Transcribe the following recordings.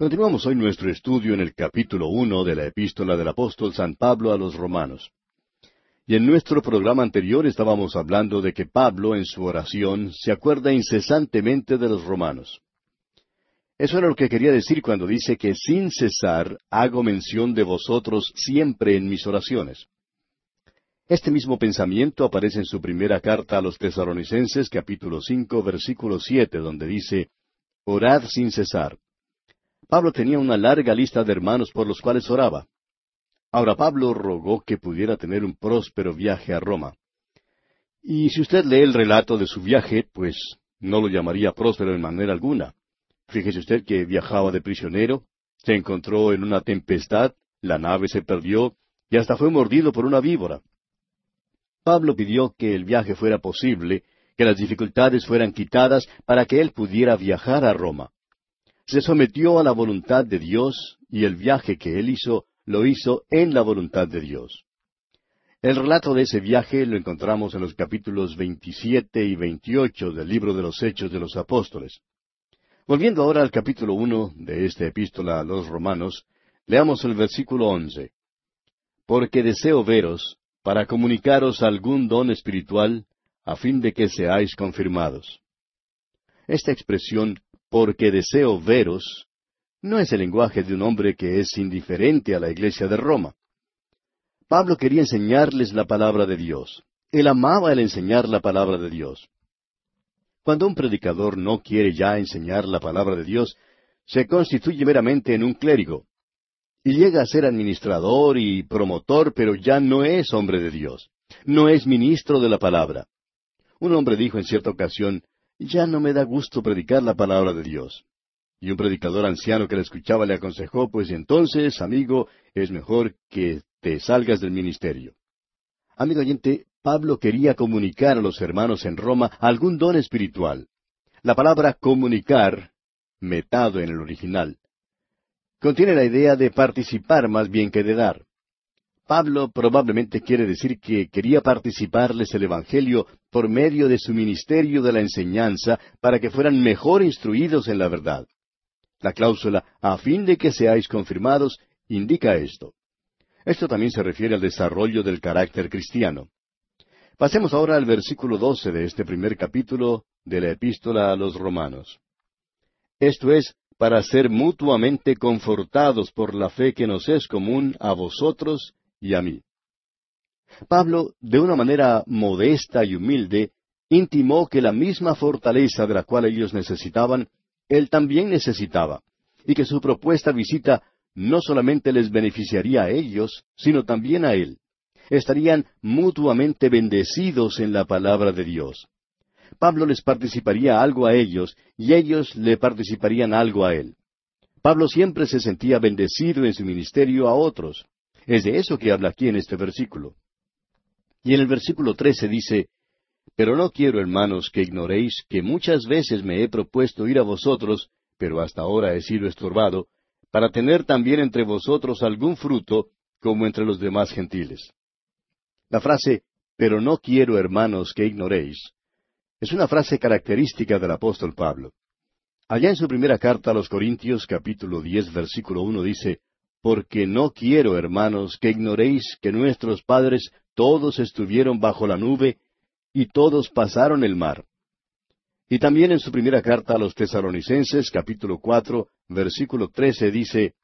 Continuamos hoy nuestro estudio en el capítulo uno de la epístola del apóstol San Pablo a los romanos. Y en nuestro programa anterior estábamos hablando de que Pablo en su oración se acuerda incesantemente de los romanos. Eso era lo que quería decir cuando dice que sin cesar hago mención de vosotros siempre en mis oraciones. Este mismo pensamiento aparece en su primera carta a los tesaronicenses capítulo cinco versículo siete donde dice Orad sin cesar. Pablo tenía una larga lista de hermanos por los cuales oraba. Ahora Pablo rogó que pudiera tener un próspero viaje a Roma. Y si usted lee el relato de su viaje, pues no lo llamaría próspero en manera alguna. Fíjese usted que viajaba de prisionero, se encontró en una tempestad, la nave se perdió y hasta fue mordido por una víbora. Pablo pidió que el viaje fuera posible, que las dificultades fueran quitadas para que él pudiera viajar a Roma. Se sometió a la voluntad de Dios y el viaje que él hizo lo hizo en la voluntad de Dios. El relato de ese viaje lo encontramos en los capítulos 27 y 28 del libro de los Hechos de los Apóstoles. Volviendo ahora al capítulo uno de esta epístola a los romanos, leamos el versículo once. Porque deseo veros, para comunicaros algún don espiritual, a fin de que seáis confirmados. Esta expresión, porque deseo veros, no es el lenguaje de un hombre que es indiferente a la iglesia de Roma. Pablo quería enseñarles la palabra de Dios. Él amaba el enseñar la palabra de Dios. Cuando un predicador no quiere ya enseñar la palabra de Dios, se constituye meramente en un clérigo. Y llega a ser administrador y promotor, pero ya no es hombre de Dios. No es ministro de la palabra. Un hombre dijo en cierta ocasión, ya no me da gusto predicar la palabra de Dios. Y un predicador anciano que le escuchaba le aconsejó, pues entonces, amigo, es mejor que te salgas del ministerio. Amigo oyente, Pablo quería comunicar a los hermanos en Roma algún don espiritual. La palabra comunicar, metado en el original, contiene la idea de participar más bien que de dar. Pablo probablemente quiere decir que quería participarles el Evangelio por medio de su ministerio de la enseñanza para que fueran mejor instruidos en la verdad. La cláusula a fin de que seáis confirmados indica esto. Esto también se refiere al desarrollo del carácter cristiano. Pasemos ahora al versículo doce de este primer capítulo de la epístola a los romanos. Esto es, para ser mutuamente confortados por la fe que nos es común a vosotros y a mí. Pablo, de una manera modesta y humilde, intimó que la misma fortaleza de la cual ellos necesitaban él también necesitaba, y que su propuesta visita no solamente les beneficiaría a ellos, sino también a él. Estarían mutuamente bendecidos en la palabra de Dios. Pablo les participaría algo a ellos y ellos le participarían algo a él. Pablo siempre se sentía bendecido en su ministerio a otros. Es de eso que habla aquí en este versículo. Y en el versículo trece dice, pero no quiero, hermanos, que ignoréis que muchas veces me he propuesto ir a vosotros, pero hasta ahora he sido estorbado, para tener también entre vosotros algún fruto, como entre los demás gentiles. La frase, pero no quiero, hermanos, que ignoréis, es una frase característica del apóstol Pablo. Allá en su primera carta a los Corintios, capítulo diez, versículo uno, dice, Porque no quiero, hermanos, que ignoréis que nuestros padres todos estuvieron bajo la nube, y todos pasaron el mar. Y también en su primera carta a los tesalonicenses, capítulo cuatro, versículo trece, dice,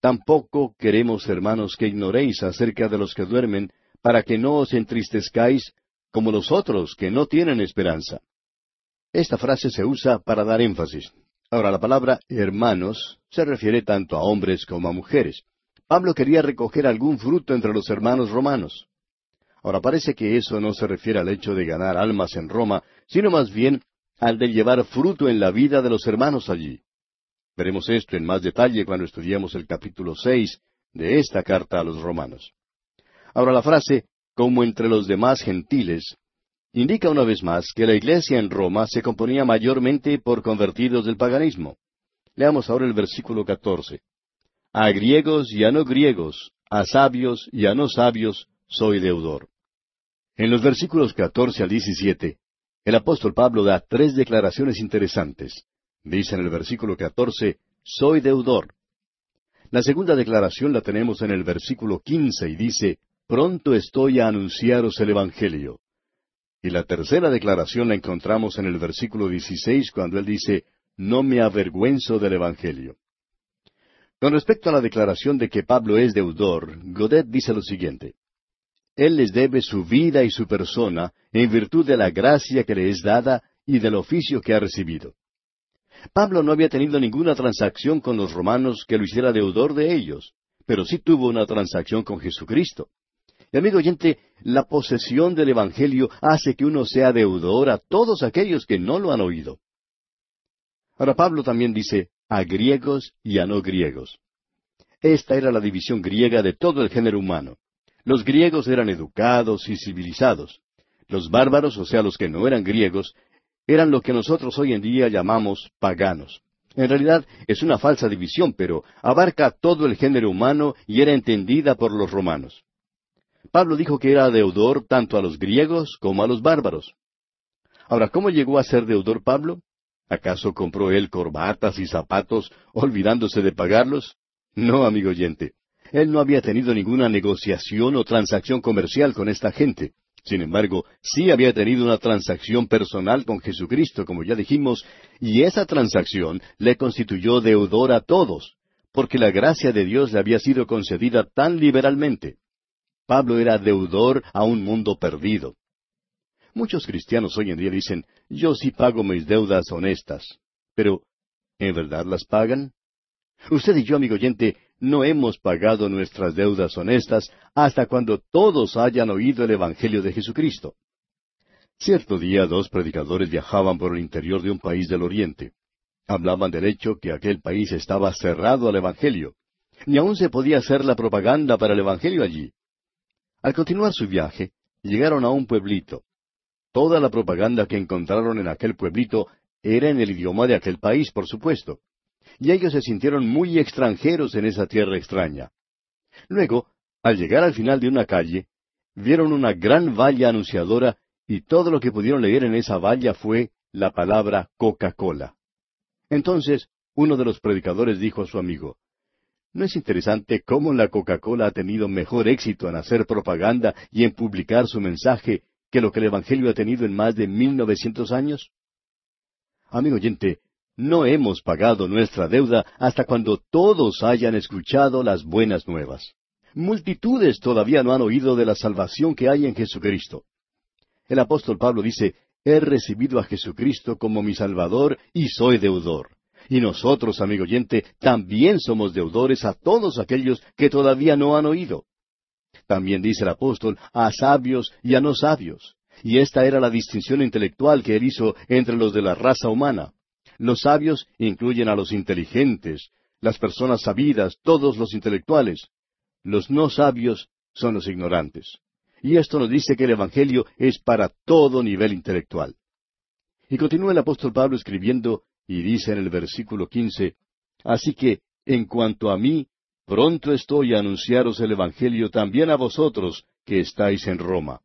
Tampoco queremos, hermanos, que ignoréis acerca de los que duermen, para que no os entristezcáis como los otros que no tienen esperanza. Esta frase se usa para dar énfasis. Ahora, la palabra hermanos se refiere tanto a hombres como a mujeres. Pablo quería recoger algún fruto entre los hermanos romanos. Ahora parece que eso no se refiere al hecho de ganar almas en Roma, sino más bien al de llevar fruto en la vida de los hermanos allí. Veremos esto en más detalle cuando estudiemos el capítulo seis de esta carta a los romanos. Ahora la frase como entre los demás gentiles indica una vez más que la iglesia en Roma se componía mayormente por convertidos del paganismo. Leamos ahora el versículo catorce. A griegos y a no griegos, a sabios y a no sabios, soy deudor. En los versículos catorce al diecisiete, el apóstol Pablo da tres declaraciones interesantes. Dice en el versículo catorce, soy deudor. La segunda declaración la tenemos en el versículo quince y dice, Pronto estoy a anunciaros el Evangelio. Y la tercera declaración la encontramos en el versículo dieciséis cuando él dice, No me avergüenzo del Evangelio. Con respecto a la declaración de que Pablo es deudor, Godet dice lo siguiente. Él les debe su vida y su persona en virtud de la gracia que le es dada y del oficio que ha recibido. Pablo no había tenido ninguna transacción con los romanos que lo hiciera deudor de ellos, pero sí tuvo una transacción con Jesucristo. Y amigo oyente, la posesión del Evangelio hace que uno sea deudor a todos aquellos que no lo han oído. Ahora Pablo también dice, a griegos y a no griegos. Esta era la división griega de todo el género humano. Los griegos eran educados y civilizados. Los bárbaros, o sea, los que no eran griegos, eran lo que nosotros hoy en día llamamos paganos. En realidad es una falsa división, pero abarca todo el género humano y era entendida por los romanos. Pablo dijo que era deudor tanto a los griegos como a los bárbaros. Ahora, ¿cómo llegó a ser deudor Pablo? ¿Acaso compró él corbatas y zapatos olvidándose de pagarlos? No, amigo oyente. Él no había tenido ninguna negociación o transacción comercial con esta gente. Sin embargo, sí había tenido una transacción personal con Jesucristo, como ya dijimos, y esa transacción le constituyó deudor a todos, porque la gracia de Dios le había sido concedida tan liberalmente. Pablo era deudor a un mundo perdido. Muchos cristianos hoy en día dicen, yo sí pago mis deudas honestas. Pero, ¿en verdad las pagan? Usted y yo, amigo oyente, no hemos pagado nuestras deudas honestas hasta cuando todos hayan oído el Evangelio de Jesucristo. Cierto día dos predicadores viajaban por el interior de un país del Oriente. Hablaban del hecho que aquel país estaba cerrado al Evangelio. Ni aún se podía hacer la propaganda para el Evangelio allí. Al continuar su viaje, llegaron a un pueblito. Toda la propaganda que encontraron en aquel pueblito era en el idioma de aquel país, por supuesto. Y ellos se sintieron muy extranjeros en esa tierra extraña. Luego, al llegar al final de una calle, vieron una gran valla anunciadora y todo lo que pudieron leer en esa valla fue la palabra Coca-Cola. Entonces, uno de los predicadores dijo a su amigo, ¿No es interesante cómo la Coca-Cola ha tenido mejor éxito en hacer propaganda y en publicar su mensaje que lo que el Evangelio ha tenido en más de mil novecientos años? Amigo oyente, no hemos pagado nuestra deuda hasta cuando todos hayan escuchado las buenas nuevas. Multitudes todavía no han oído de la salvación que hay en Jesucristo. El apóstol Pablo dice, He recibido a Jesucristo como mi Salvador y soy deudor. Y nosotros, amigo oyente, también somos deudores a todos aquellos que todavía no han oído. También dice el apóstol, a sabios y a no sabios. Y esta era la distinción intelectual que él hizo entre los de la raza humana. Los sabios incluyen a los inteligentes, las personas sabidas, todos los intelectuales. Los no sabios son los ignorantes. Y esto nos dice que el Evangelio es para todo nivel intelectual. Y continúa el apóstol Pablo escribiendo, y dice en el versículo quince, Así que, en cuanto a mí, Pronto estoy a anunciaros el Evangelio también a vosotros que estáis en Roma.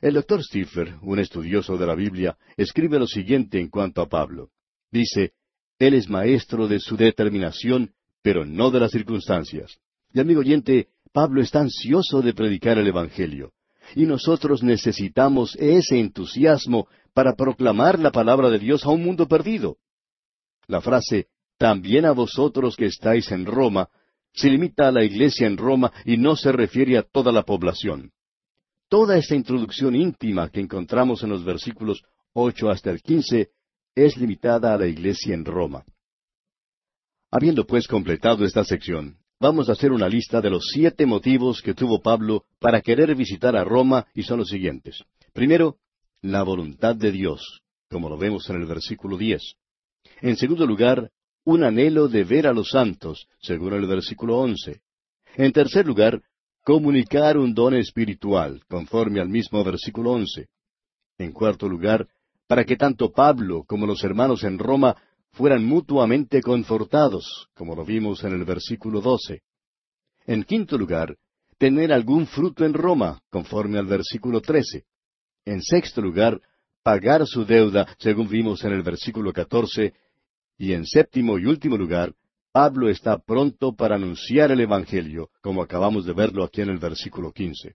El doctor Stiffer, un estudioso de la Biblia, escribe lo siguiente en cuanto a Pablo. Dice, Él es maestro de su determinación, pero no de las circunstancias. Y amigo oyente, Pablo está ansioso de predicar el Evangelio. Y nosotros necesitamos ese entusiasmo para proclamar la palabra de Dios a un mundo perdido. La frase también a vosotros que estáis en Roma, se limita a la iglesia en Roma y no se refiere a toda la población. Toda esta introducción íntima que encontramos en los versículos ocho hasta el quince es limitada a la iglesia en Roma. Habiendo pues completado esta sección, vamos a hacer una lista de los siete motivos que tuvo Pablo para querer visitar a Roma y son los siguientes. Primero, la voluntad de Dios, como lo vemos en el versículo diez. En segundo lugar, un anhelo de ver a los santos, según el versículo once. En tercer lugar, comunicar un don espiritual, conforme al mismo versículo once. En cuarto lugar, para que tanto Pablo como los hermanos en Roma fueran mutuamente confortados, como lo vimos en el versículo doce. En quinto lugar, tener algún fruto en Roma, conforme al versículo trece. En sexto lugar, pagar su deuda, según vimos en el versículo catorce, Y en séptimo y último lugar, Pablo está pronto para anunciar el Evangelio, como acabamos de verlo aquí en el versículo quince.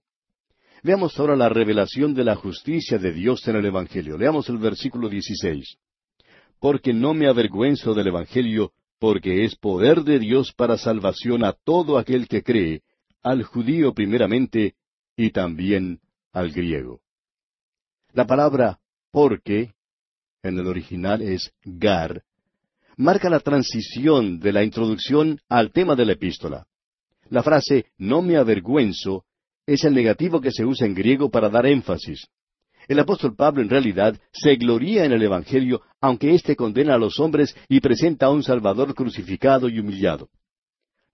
Veamos ahora la revelación de la justicia de Dios en el Evangelio. Leamos el versículo 16. Porque no me avergüenzo del Evangelio, porque es poder de Dios para salvación a todo aquel que cree, al judío primeramente y también al griego. La palabra porque, en el original es gar, marca la transición de la introducción al tema de la epístola. La frase no me avergüenzo es el negativo que se usa en griego para dar énfasis. El apóstol Pablo en realidad se gloría en el Evangelio, aunque éste condena a los hombres y presenta a un Salvador crucificado y humillado.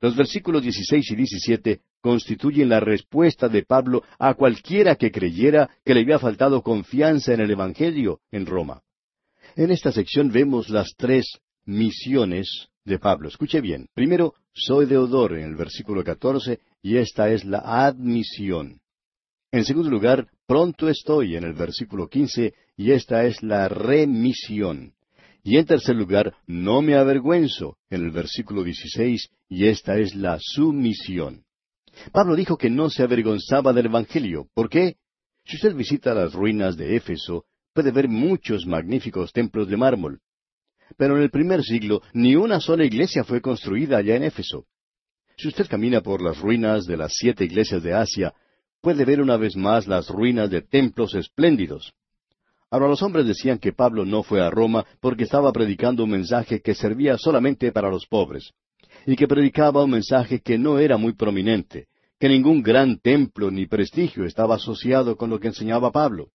Los versículos 16 y 17 constituyen la respuesta de Pablo a cualquiera que creyera que le había faltado confianza en el Evangelio en Roma. En esta sección vemos las tres misiones de Pablo. Escuche bien. Primero, soy deudor en el versículo 14 y esta es la admisión. En segundo lugar, pronto estoy en el versículo 15 y esta es la remisión. Y en tercer lugar, no me avergüenzo en el versículo 16 y esta es la sumisión. Pablo dijo que no se avergonzaba del Evangelio. ¿Por qué? Si usted visita las ruinas de Éfeso, puede ver muchos magníficos templos de mármol. Pero en el primer siglo ni una sola iglesia fue construida allá en Éfeso. Si usted camina por las ruinas de las siete iglesias de Asia, puede ver una vez más las ruinas de templos espléndidos. Ahora los hombres decían que Pablo no fue a Roma porque estaba predicando un mensaje que servía solamente para los pobres, y que predicaba un mensaje que no era muy prominente, que ningún gran templo ni prestigio estaba asociado con lo que enseñaba Pablo.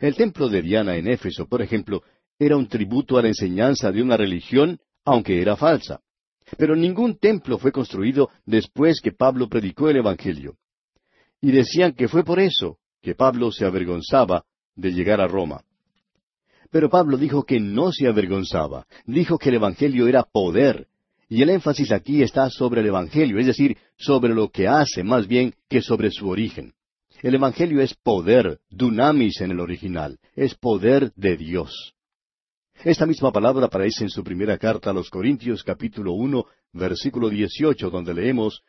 El templo de Diana en Éfeso, por ejemplo, era un tributo a la enseñanza de una religión, aunque era falsa. Pero ningún templo fue construido después que Pablo predicó el Evangelio. Y decían que fue por eso que Pablo se avergonzaba de llegar a Roma. Pero Pablo dijo que no se avergonzaba, dijo que el Evangelio era poder, y el énfasis aquí está sobre el Evangelio, es decir, sobre lo que hace más bien que sobre su origen. El Evangelio es poder, dunamis en el original, es poder de Dios. Esta misma palabra aparece en su primera carta a los Corintios capítulo uno, versículo dieciocho, donde leemos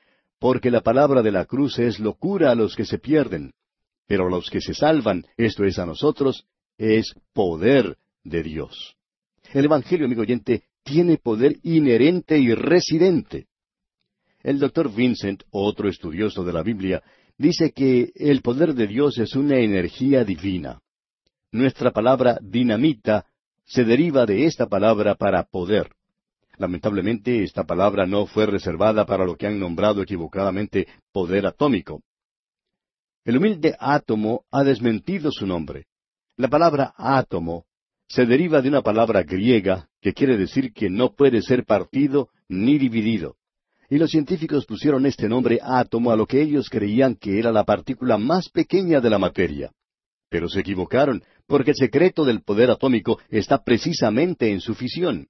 Porque la palabra de la cruz es locura a los que se pierden, pero a los que se salvan, esto es a nosotros, es poder de Dios. El Evangelio, amigo oyente, tiene poder inherente y residente. El doctor Vincent, otro estudioso de la Biblia, dice que el poder de Dios es una energía divina. Nuestra palabra dinamita se deriva de esta palabra para poder. Lamentablemente, esta palabra no fue reservada para lo que han nombrado equivocadamente poder atómico. El humilde átomo ha desmentido su nombre. La palabra átomo se deriva de una palabra griega que quiere decir que no puede ser partido ni dividido. Y los científicos pusieron este nombre átomo a lo que ellos creían que era la partícula más pequeña de la materia. Pero se equivocaron, porque el secreto del poder atómico está precisamente en su fisión.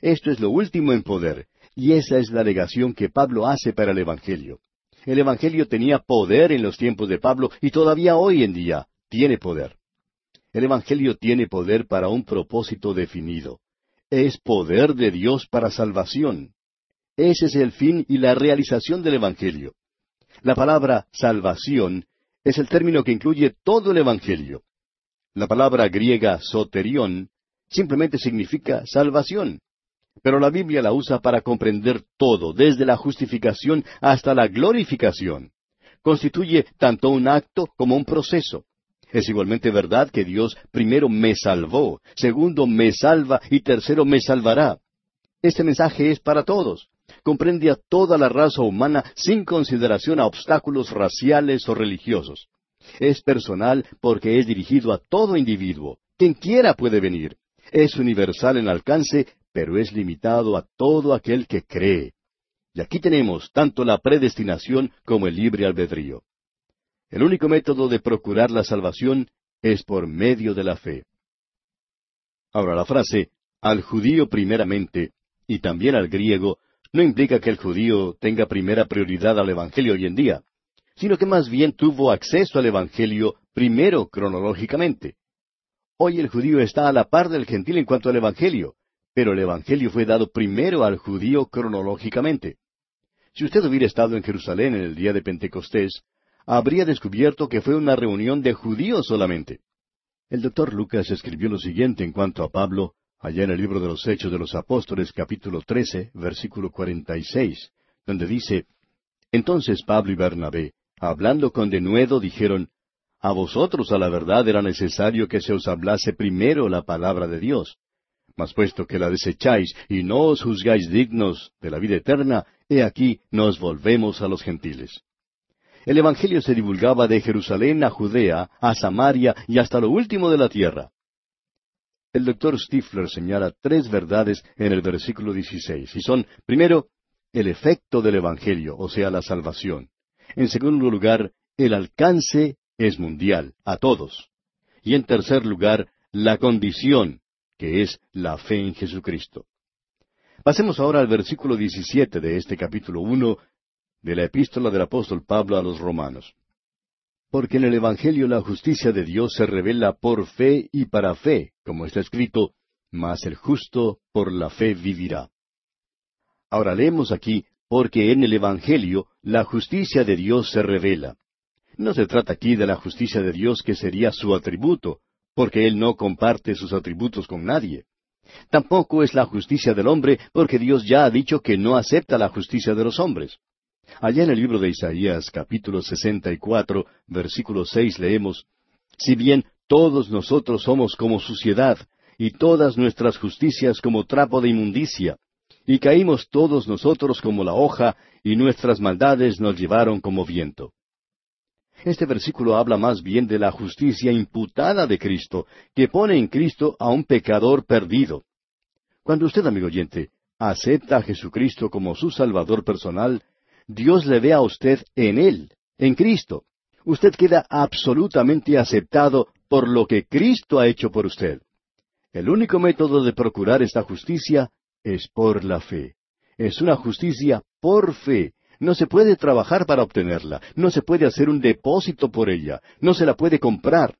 Esto es lo último en poder, y esa es la alegación que Pablo hace para el Evangelio. El Evangelio tenía poder en los tiempos de Pablo y todavía hoy en día tiene poder. El Evangelio tiene poder para un propósito definido. Es poder de Dios para salvación. Ese es el fin y la realización del Evangelio. La palabra salvación es el término que incluye todo el Evangelio. La palabra griega soterión simplemente significa salvación, pero la Biblia la usa para comprender todo, desde la justificación hasta la glorificación. Constituye tanto un acto como un proceso. Es igualmente verdad que Dios primero me salvó, segundo me salva y tercero me salvará. Este mensaje es para todos. Comprende a toda la raza humana sin consideración a obstáculos raciales o religiosos. Es personal porque es dirigido a todo individuo. Quien quiera puede venir. Es universal en alcance, pero es limitado a todo aquel que cree. Y aquí tenemos tanto la predestinación como el libre albedrío. El único método de procurar la salvación es por medio de la fe. Ahora la frase al judío primeramente y también al griego no implica que el judío tenga primera prioridad al Evangelio hoy en día, sino que más bien tuvo acceso al Evangelio primero cronológicamente. Hoy el judío está a la par del gentil en cuanto al Evangelio, pero el Evangelio fue dado primero al judío cronológicamente. Si usted hubiera estado en Jerusalén en el día de Pentecostés, habría descubierto que fue una reunión de judíos solamente. El doctor Lucas escribió lo siguiente en cuanto a Pablo, allá en el libro de los Hechos de los Apóstoles, capítulo 13, versículo 46, donde dice, Entonces Pablo y Bernabé, hablando con denuedo, dijeron, A vosotros a la verdad era necesario que se os hablase primero la palabra de Dios. Mas puesto que la desecháis y no os juzgáis dignos de la vida eterna, he aquí nos volvemos a los gentiles. El Evangelio se divulgaba de Jerusalén a Judea, a Samaria y hasta lo último de la tierra. El doctor Stifler señala tres verdades en el versículo 16, y son, primero, el efecto del Evangelio, o sea, la salvación. En segundo lugar, el alcance es mundial, a todos. Y en tercer lugar, la condición, que es la fe en Jesucristo. Pasemos ahora al versículo 17 de este capítulo 1 de la epístola del apóstol Pablo a los romanos. Porque en el Evangelio la justicia de Dios se revela por fe y para fe, como está escrito, mas el justo por la fe vivirá. Ahora leemos aquí, porque en el Evangelio la justicia de Dios se revela. No se trata aquí de la justicia de Dios que sería su atributo, porque Él no comparte sus atributos con nadie. Tampoco es la justicia del hombre, porque Dios ya ha dicho que no acepta la justicia de los hombres. Allá en el libro de Isaías capítulo 64, versículo 6 leemos, Si bien todos nosotros somos como suciedad, y todas nuestras justicias como trapo de inmundicia, y caímos todos nosotros como la hoja, y nuestras maldades nos llevaron como viento. Este versículo habla más bien de la justicia imputada de Cristo, que pone en Cristo a un pecador perdido. Cuando usted, amigo oyente, acepta a Jesucristo como su Salvador personal, Dios le ve a usted en Él, en Cristo. Usted queda absolutamente aceptado por lo que Cristo ha hecho por usted. El único método de procurar esta justicia es por la fe. Es una justicia por fe. No se puede trabajar para obtenerla, no se puede hacer un depósito por ella, no se la puede comprar.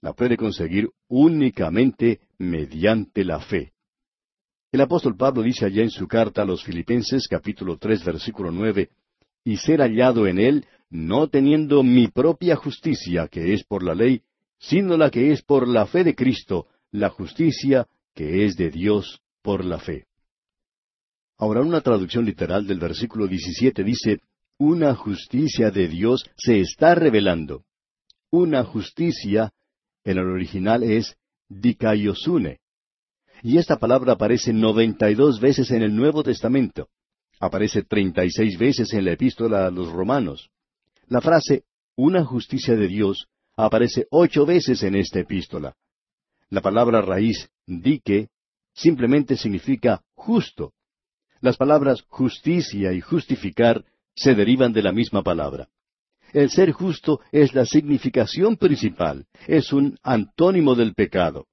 La puede conseguir únicamente mediante la fe. El apóstol Pablo dice allá en su carta a los Filipenses capítulo tres versículo nueve, y ser hallado en él, no teniendo mi propia justicia, que es por la ley, sino la que es por la fe de Cristo, la justicia que es de Dios por la fe. Ahora una traducción literal del versículo 17 dice, una justicia de Dios se está revelando. Una justicia, en el original es dikaiosune, y esta palabra aparece noventa y dos veces en el Nuevo Testamento. Aparece treinta y seis veces en la epístola a los romanos. La frase una justicia de Dios aparece ocho veces en esta epístola. La palabra raíz dique simplemente significa justo. Las palabras justicia y justificar se derivan de la misma palabra. El ser justo es la significación principal, es un antónimo del pecado.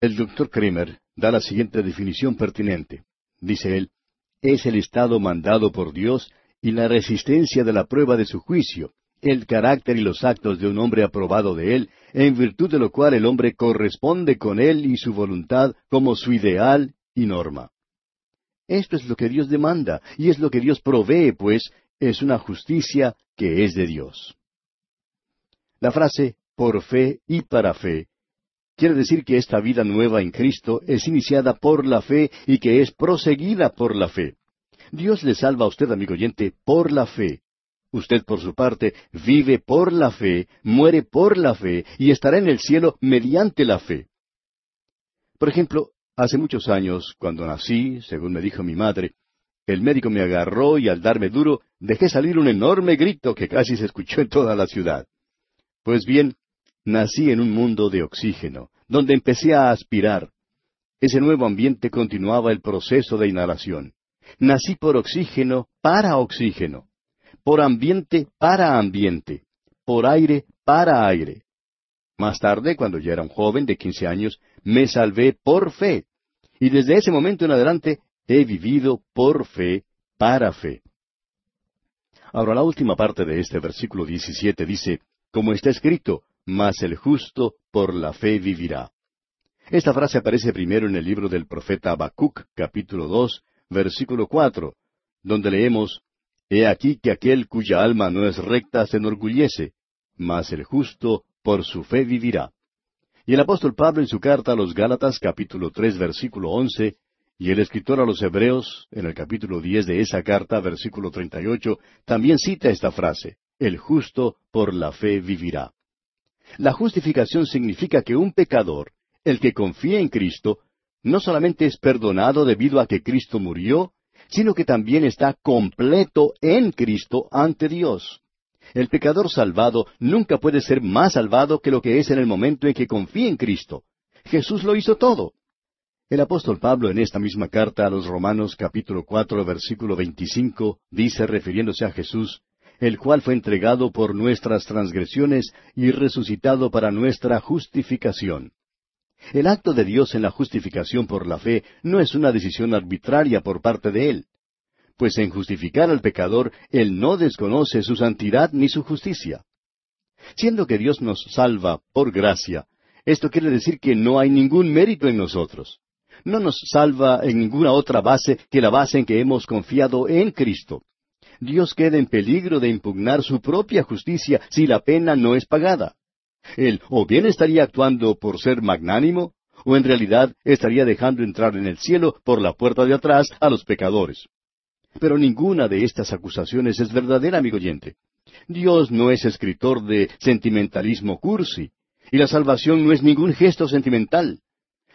El doctor Kramer da la siguiente definición pertinente. Dice él, es el estado mandado por Dios y la resistencia de la prueba de su juicio, el carácter y los actos de un hombre aprobado de él, en virtud de lo cual el hombre corresponde con él y su voluntad como su ideal y norma. Esto es lo que Dios demanda, y es lo que Dios provee, pues es una justicia que es de Dios. La frase por fe y para fe Quiere decir que esta vida nueva en Cristo es iniciada por la fe y que es proseguida por la fe. Dios le salva a usted, amigo oyente, por la fe. Usted, por su parte, vive por la fe, muere por la fe y estará en el cielo mediante la fe. Por ejemplo, hace muchos años, cuando nací, según me dijo mi madre, el médico me agarró y al darme duro dejé salir un enorme grito que casi se escuchó en toda la ciudad. Pues bien, nací en un mundo de oxígeno, donde empecé a aspirar. Ese nuevo ambiente continuaba el proceso de inhalación. Nací por oxígeno para oxígeno, por ambiente para ambiente, por aire para aire. Más tarde, cuando ya era un joven de quince años, me salvé por fe. Y desde ese momento en adelante he vivido por fe, para fe. Ahora la última parte de este versículo 17 dice, como está escrito, mas el justo por la fe vivirá. Esta frase aparece primero en el libro del profeta Habacuc, capítulo dos, versículo cuatro, donde leemos He aquí que aquel cuya alma no es recta se enorgullece, mas el justo por su fe vivirá. Y el apóstol Pablo en su carta a los Gálatas capítulo tres versículo once y el escritor a los Hebreos en el capítulo diez de esa carta versículo treinta y ocho también cita esta frase El justo por la fe vivirá. La justificación significa que un pecador, el que confía en Cristo, no solamente es perdonado debido a que Cristo murió, sino que también está completo en Cristo ante Dios. El pecador salvado nunca puede ser más salvado que lo que es en el momento en que confía en Cristo. Jesús lo hizo todo. El apóstol Pablo en esta misma carta a los Romanos capítulo cuatro versículo veinticinco dice refiriéndose a Jesús, el cual fue entregado por nuestras transgresiones y resucitado para nuestra justificación. El acto de Dios en la justificación por la fe no es una decisión arbitraria por parte de Él, pues en justificar al pecador Él no desconoce su santidad ni su justicia. Siendo que Dios nos salva por gracia, esto quiere decir que no hay ningún mérito en nosotros. No nos salva en ninguna otra base que la base en que hemos confiado en Cristo. Dios queda en peligro de impugnar su propia justicia si la pena no es pagada. Él o bien estaría actuando por ser magnánimo, o en realidad estaría dejando entrar en el cielo por la puerta de atrás a los pecadores. Pero ninguna de estas acusaciones es verdadera, amigo oyente. Dios no es escritor de sentimentalismo cursi, y la salvación no es ningún gesto sentimental.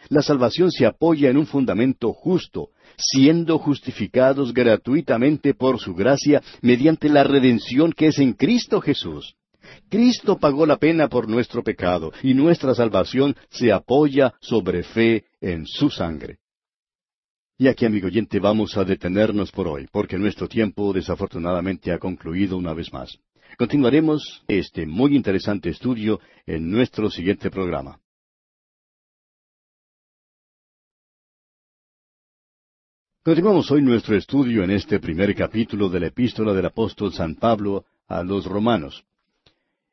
La salvación se apoya en un fundamento justo, siendo justificados gratuitamente por su gracia mediante la redención que es en Cristo Jesús. Cristo pagó la pena por nuestro pecado y nuestra salvación se apoya sobre fe en su sangre. Y aquí, amigo oyente, vamos a detenernos por hoy, porque nuestro tiempo desafortunadamente ha concluido una vez más. Continuaremos este muy interesante estudio en nuestro siguiente programa. Continuamos hoy nuestro estudio en este primer capítulo de la epístola del apóstol San Pablo a los romanos.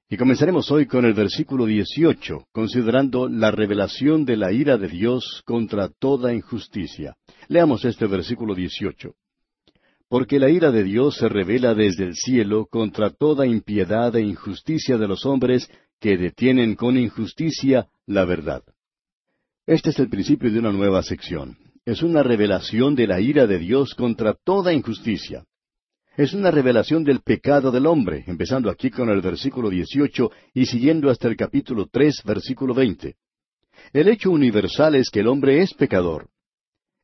Y comenzaremos hoy con el versículo 18, considerando la revelación de la ira de Dios contra toda injusticia. Leamos este versículo 18. Porque la ira de Dios se revela desde el cielo contra toda impiedad e injusticia de los hombres que detienen con injusticia la verdad. Este es el principio de una nueva sección. Es una revelación de la ira de Dios contra toda injusticia es una revelación del pecado del hombre, empezando aquí con el versículo 18 y siguiendo hasta el capítulo 3, versículo 20. El hecho universal es que el hombre es pecador.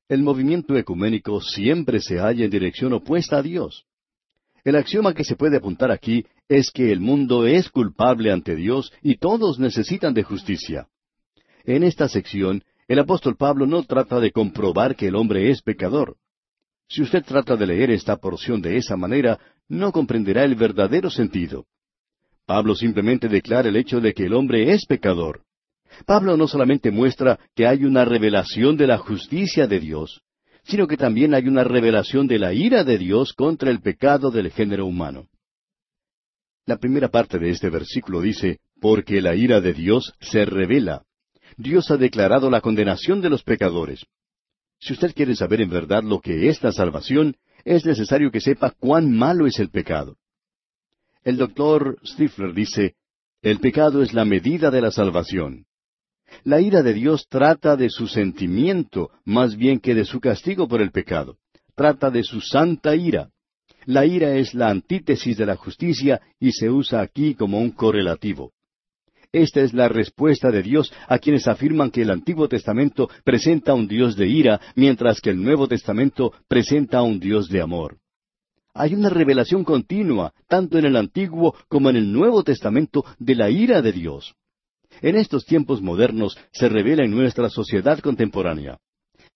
El movimiento ecuménico siempre se halla en dirección opuesta a Dios. El axioma que se puede apuntar aquí es que el mundo es culpable ante Dios y todos necesitan de justicia. En esta sección, el apóstol Pablo no trata de comprobar que el hombre es pecador. Si usted trata de leer esta porción de esa manera, no comprenderá el verdadero sentido. Pablo simplemente declara el hecho de que el hombre es pecador. Pablo no solamente muestra que hay una revelación de la justicia de Dios, sino que también hay una revelación de la ira de Dios contra el pecado del género humano. La primera parte de este versículo dice, porque la ira de Dios se revela. Dios ha declarado la condenación de los pecadores. Si usted quiere saber en verdad lo que es la salvación, es necesario que sepa cuán malo es el pecado. El doctor Stifler dice, el pecado es la medida de la salvación. La ira de Dios trata de su sentimiento más bien que de su castigo por el pecado. Trata de su santa ira. La ira es la antítesis de la justicia y se usa aquí como un correlativo. Esta es la respuesta de Dios a quienes afirman que el Antiguo Testamento presenta un Dios de ira, mientras que el Nuevo Testamento presenta un Dios de amor. Hay una revelación continua, tanto en el Antiguo como en el Nuevo Testamento, de la ira de Dios. En estos tiempos modernos se revela en nuestra sociedad contemporánea.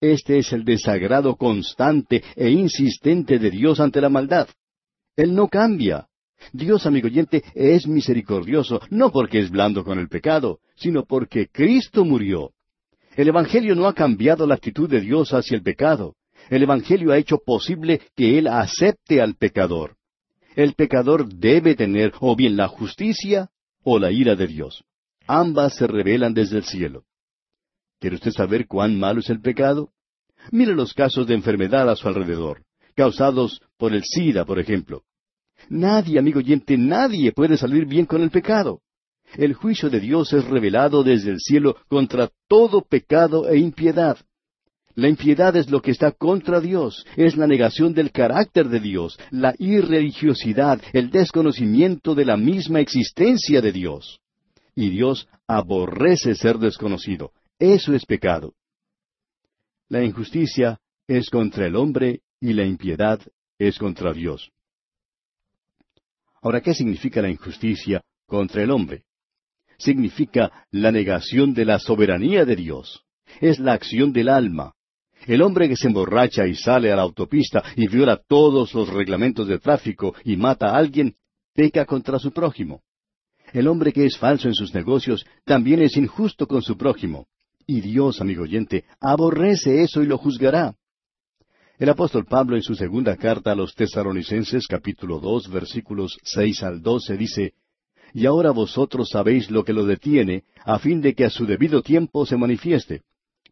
Este es el desagrado constante e insistente de Dios ante la maldad. Él no cambia. Dios, amigo oyente, es misericordioso, no porque es blando con el pecado, sino porque Cristo murió. El Evangelio no ha cambiado la actitud de Dios hacia el pecado. El Evangelio ha hecho posible que Él acepte al pecador. El pecador debe tener o bien la justicia o la ira de Dios. Ambas se revelan desde el cielo. ¿Quiere usted saber cuán malo es el pecado? Mire los casos de enfermedad a su alrededor, causados por el SIDA, por ejemplo. Nadie, amigo oyente, nadie puede salir bien con el pecado. El juicio de Dios es revelado desde el cielo contra todo pecado e impiedad. La impiedad es lo que está contra Dios, es la negación del carácter de Dios, la irreligiosidad, el desconocimiento de la misma existencia de Dios. Y Dios aborrece ser desconocido. Eso es pecado. La injusticia es contra el hombre y la impiedad es contra Dios. Ahora, ¿qué significa la injusticia contra el hombre? Significa la negación de la soberanía de Dios. Es la acción del alma. El hombre que se emborracha y sale a la autopista y viola todos los reglamentos de tráfico y mata a alguien, peca contra su prójimo. El hombre que es falso en sus negocios también es injusto con su prójimo. Y Dios, amigo oyente, aborrece eso y lo juzgará. El apóstol Pablo en su segunda carta a los tesaronicenses capítulo dos versículos seis al doce dice, Y ahora vosotros sabéis lo que lo detiene, a fin de que a su debido tiempo se manifieste,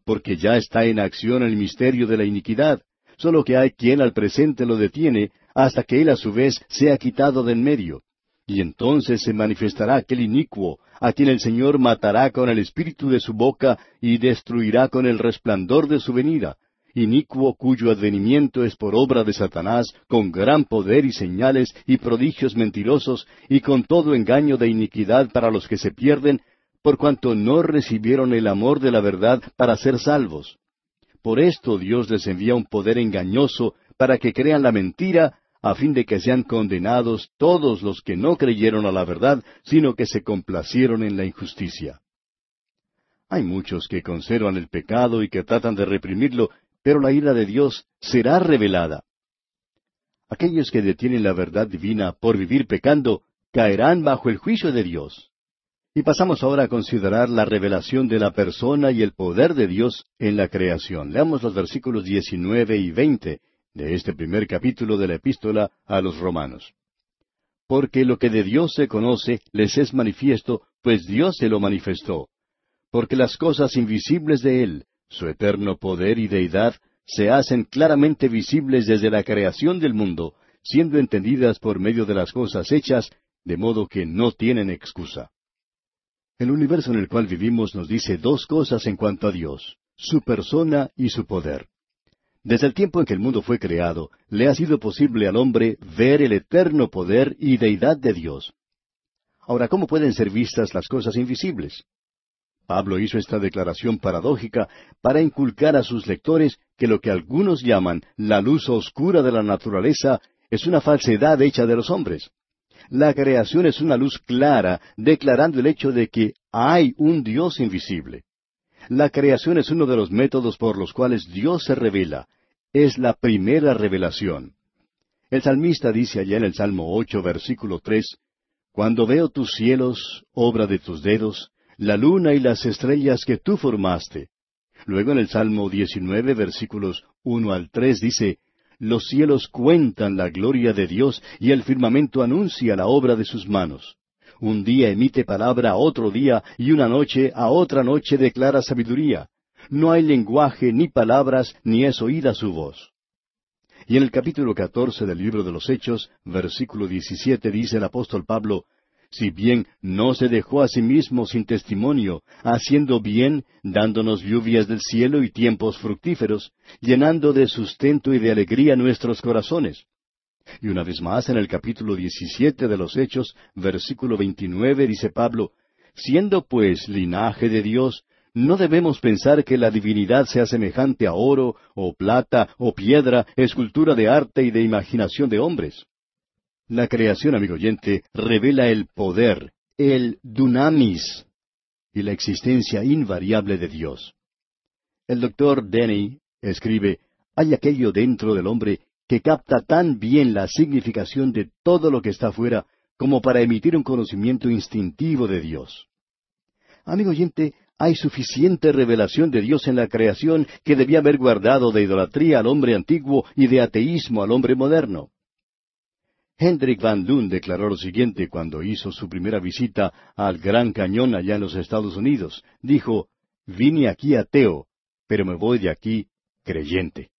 porque ya está en acción el misterio de la iniquidad, solo que hay quien al presente lo detiene, hasta que él a su vez sea quitado de en medio. Y entonces se manifestará aquel inicuo, a quien el Señor matará con el espíritu de su boca y destruirá con el resplandor de su venida, inicuo cuyo advenimiento es por obra de Satanás, con gran poder y señales y prodigios mentirosos, y con todo engaño de iniquidad para los que se pierden, por cuanto no recibieron el amor de la verdad para ser salvos. Por esto Dios les envía un poder engañoso para que crean la mentira, a fin de que sean condenados todos los que no creyeron a la verdad, sino que se complacieron en la injusticia. Hay muchos que conservan el pecado y que tratan de reprimirlo, pero la ira de Dios será revelada. Aquellos que detienen la verdad divina por vivir pecando caerán bajo el juicio de Dios. Y pasamos ahora a considerar la revelación de la persona y el poder de Dios en la creación. Leamos los versículos 19 y 20 de este primer capítulo de la epístola a los romanos. Porque lo que de Dios se conoce les es manifiesto, pues Dios se lo manifestó. Porque las cosas invisibles de Él, su eterno poder y deidad, se hacen claramente visibles desde la creación del mundo, siendo entendidas por medio de las cosas hechas, de modo que no tienen excusa. El universo en el cual vivimos nos dice dos cosas en cuanto a Dios, su persona y su poder. Desde el tiempo en que el mundo fue creado, le ha sido posible al hombre ver el eterno poder y deidad de Dios. Ahora, ¿cómo pueden ser vistas las cosas invisibles? Pablo hizo esta declaración paradójica para inculcar a sus lectores que lo que algunos llaman la luz oscura de la naturaleza es una falsedad hecha de los hombres. La creación es una luz clara declarando el hecho de que hay un Dios invisible. La creación es uno de los métodos por los cuales Dios se revela. Es la primera revelación. El salmista dice allá en el Salmo ocho, versículo tres, Cuando veo tus cielos, obra de tus dedos, la luna y las estrellas que tú formaste. Luego en el Salmo diecinueve, versículos uno al tres dice, Los cielos cuentan la gloria de Dios y el firmamento anuncia la obra de sus manos. Un día emite palabra a otro día y una noche a otra noche declara sabiduría. No hay lenguaje ni palabras ni es oída su voz. Y en el capítulo catorce del libro de los Hechos, versículo diecisiete, dice el apóstol Pablo, si bien no se dejó a sí mismo sin testimonio, haciendo bien, dándonos lluvias del cielo y tiempos fructíferos, llenando de sustento y de alegría nuestros corazones. Y una vez más en el capítulo 17 de los Hechos, versículo 29, dice Pablo, Siendo pues linaje de Dios, no debemos pensar que la divinidad sea semejante a oro, o plata, o piedra, escultura de arte y de imaginación de hombres. La creación, amigo oyente, revela el poder, el dunamis, y la existencia invariable de Dios. El doctor Denny escribe, hay aquello dentro del hombre que capta tan bien la significación de todo lo que está afuera como para emitir un conocimiento instintivo de Dios. Amigo oyente, hay suficiente revelación de Dios en la creación que debía haber guardado de idolatría al hombre antiguo y de ateísmo al hombre moderno. Hendrik Van Loon declaró lo siguiente cuando hizo su primera visita al Gran Cañón allá en los Estados Unidos. Dijo, vine aquí ateo, pero me voy de aquí creyente.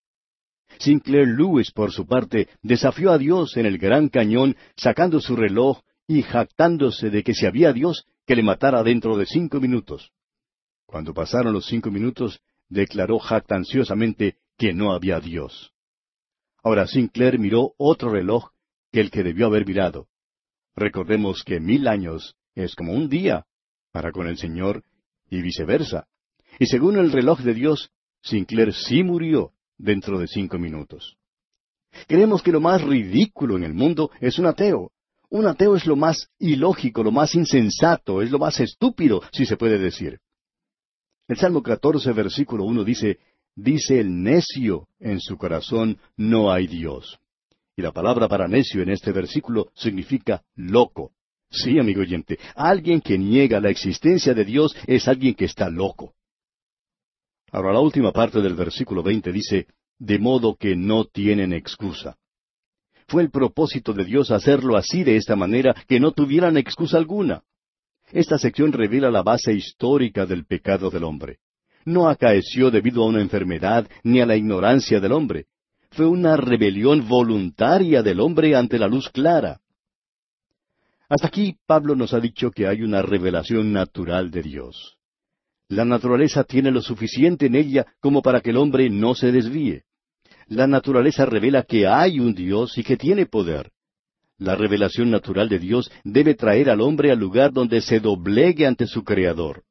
Sinclair Lewis, por su parte, desafió a Dios en el Gran Cañón, sacando su reloj y jactándose de que si había Dios, que le matara dentro de cinco minutos. Cuando pasaron los cinco minutos, declaró jactanciosamente que no había Dios. Ahora Sinclair miró otro reloj que el que debió haber mirado. Recordemos que mil años es como un día para con el Señor y viceversa. Y según el reloj de Dios, Sinclair sí murió dentro de cinco minutos. Creemos que lo más ridículo en el mundo es un ateo. Un ateo es lo más ilógico, lo más insensato, es lo más estúpido, si se puede decir. El Salmo 14, versículo 1 dice, Dice el necio en su corazón, no hay Dios. Y la palabra para necio en este versículo significa loco. Sí, amigo oyente, alguien que niega la existencia de Dios es alguien que está loco. Ahora la última parte del versículo 20 dice, de modo que no tienen excusa. Fue el propósito de Dios hacerlo así de esta manera que no tuvieran excusa alguna. Esta sección revela la base histórica del pecado del hombre. No acaeció debido a una enfermedad ni a la ignorancia del hombre. Fue una rebelión voluntaria del hombre ante la luz clara. Hasta aquí Pablo nos ha dicho que hay una revelación natural de Dios. La naturaleza tiene lo suficiente en ella como para que el hombre no se desvíe. La naturaleza revela que hay un Dios y que tiene poder. La revelación natural de Dios debe traer al hombre al lugar donde se doblegue ante su Creador.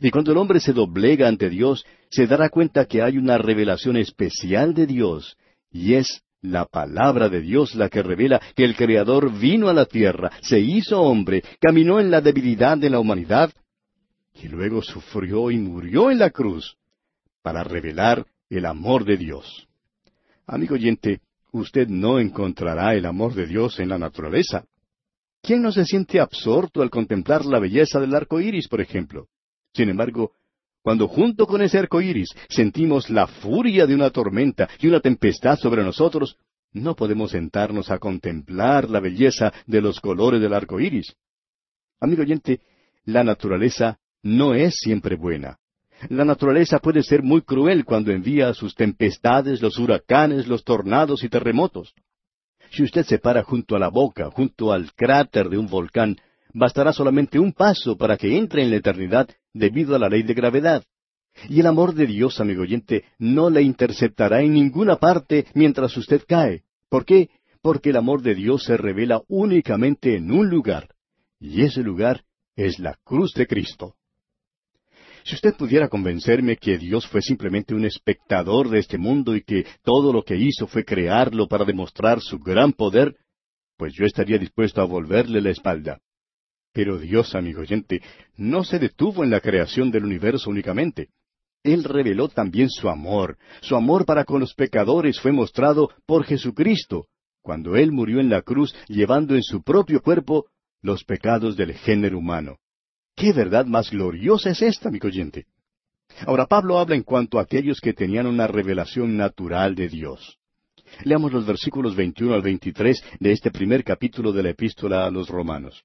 Y cuando el hombre se doblega ante Dios, se dará cuenta que hay una revelación especial de Dios, y es la palabra de Dios la que revela que el Creador vino a la tierra, se hizo hombre, caminó en la debilidad de la humanidad y luego sufrió y murió en la cruz para revelar el amor de Dios. Amigo oyente, usted no encontrará el amor de Dios en la naturaleza. ¿Quién no se siente absorto al contemplar la belleza del arco iris, por ejemplo? Sin embargo, cuando junto con ese arco iris sentimos la furia de una tormenta y una tempestad sobre nosotros, no podemos sentarnos a contemplar la belleza de los colores del arco iris. Amigo oyente, la naturaleza no es siempre buena. La naturaleza puede ser muy cruel cuando envía sus tempestades, los huracanes, los tornados y terremotos. Si usted se para junto a la boca, junto al cráter de un volcán, bastará solamente un paso para que entre en la eternidad debido a la ley de gravedad. Y el amor de Dios, amigo oyente, no le interceptará en ninguna parte mientras usted cae. ¿Por qué? Porque el amor de Dios se revela únicamente en un lugar, y ese lugar es la cruz de Cristo. Si usted pudiera convencerme que Dios fue simplemente un espectador de este mundo y que todo lo que hizo fue crearlo para demostrar su gran poder, pues yo estaría dispuesto a volverle la espalda. Pero Dios, amigo oyente, no se detuvo en la creación del universo únicamente. Él reveló también su amor. Su amor para con los pecadores fue mostrado por Jesucristo, cuando Él murió en la cruz llevando en su propio cuerpo los pecados del género humano. ¿Qué verdad más gloriosa es esta, amigo oyente? Ahora Pablo habla en cuanto a aquellos que tenían una revelación natural de Dios. Leamos los versículos 21 al 23 de este primer capítulo de la epístola a los romanos.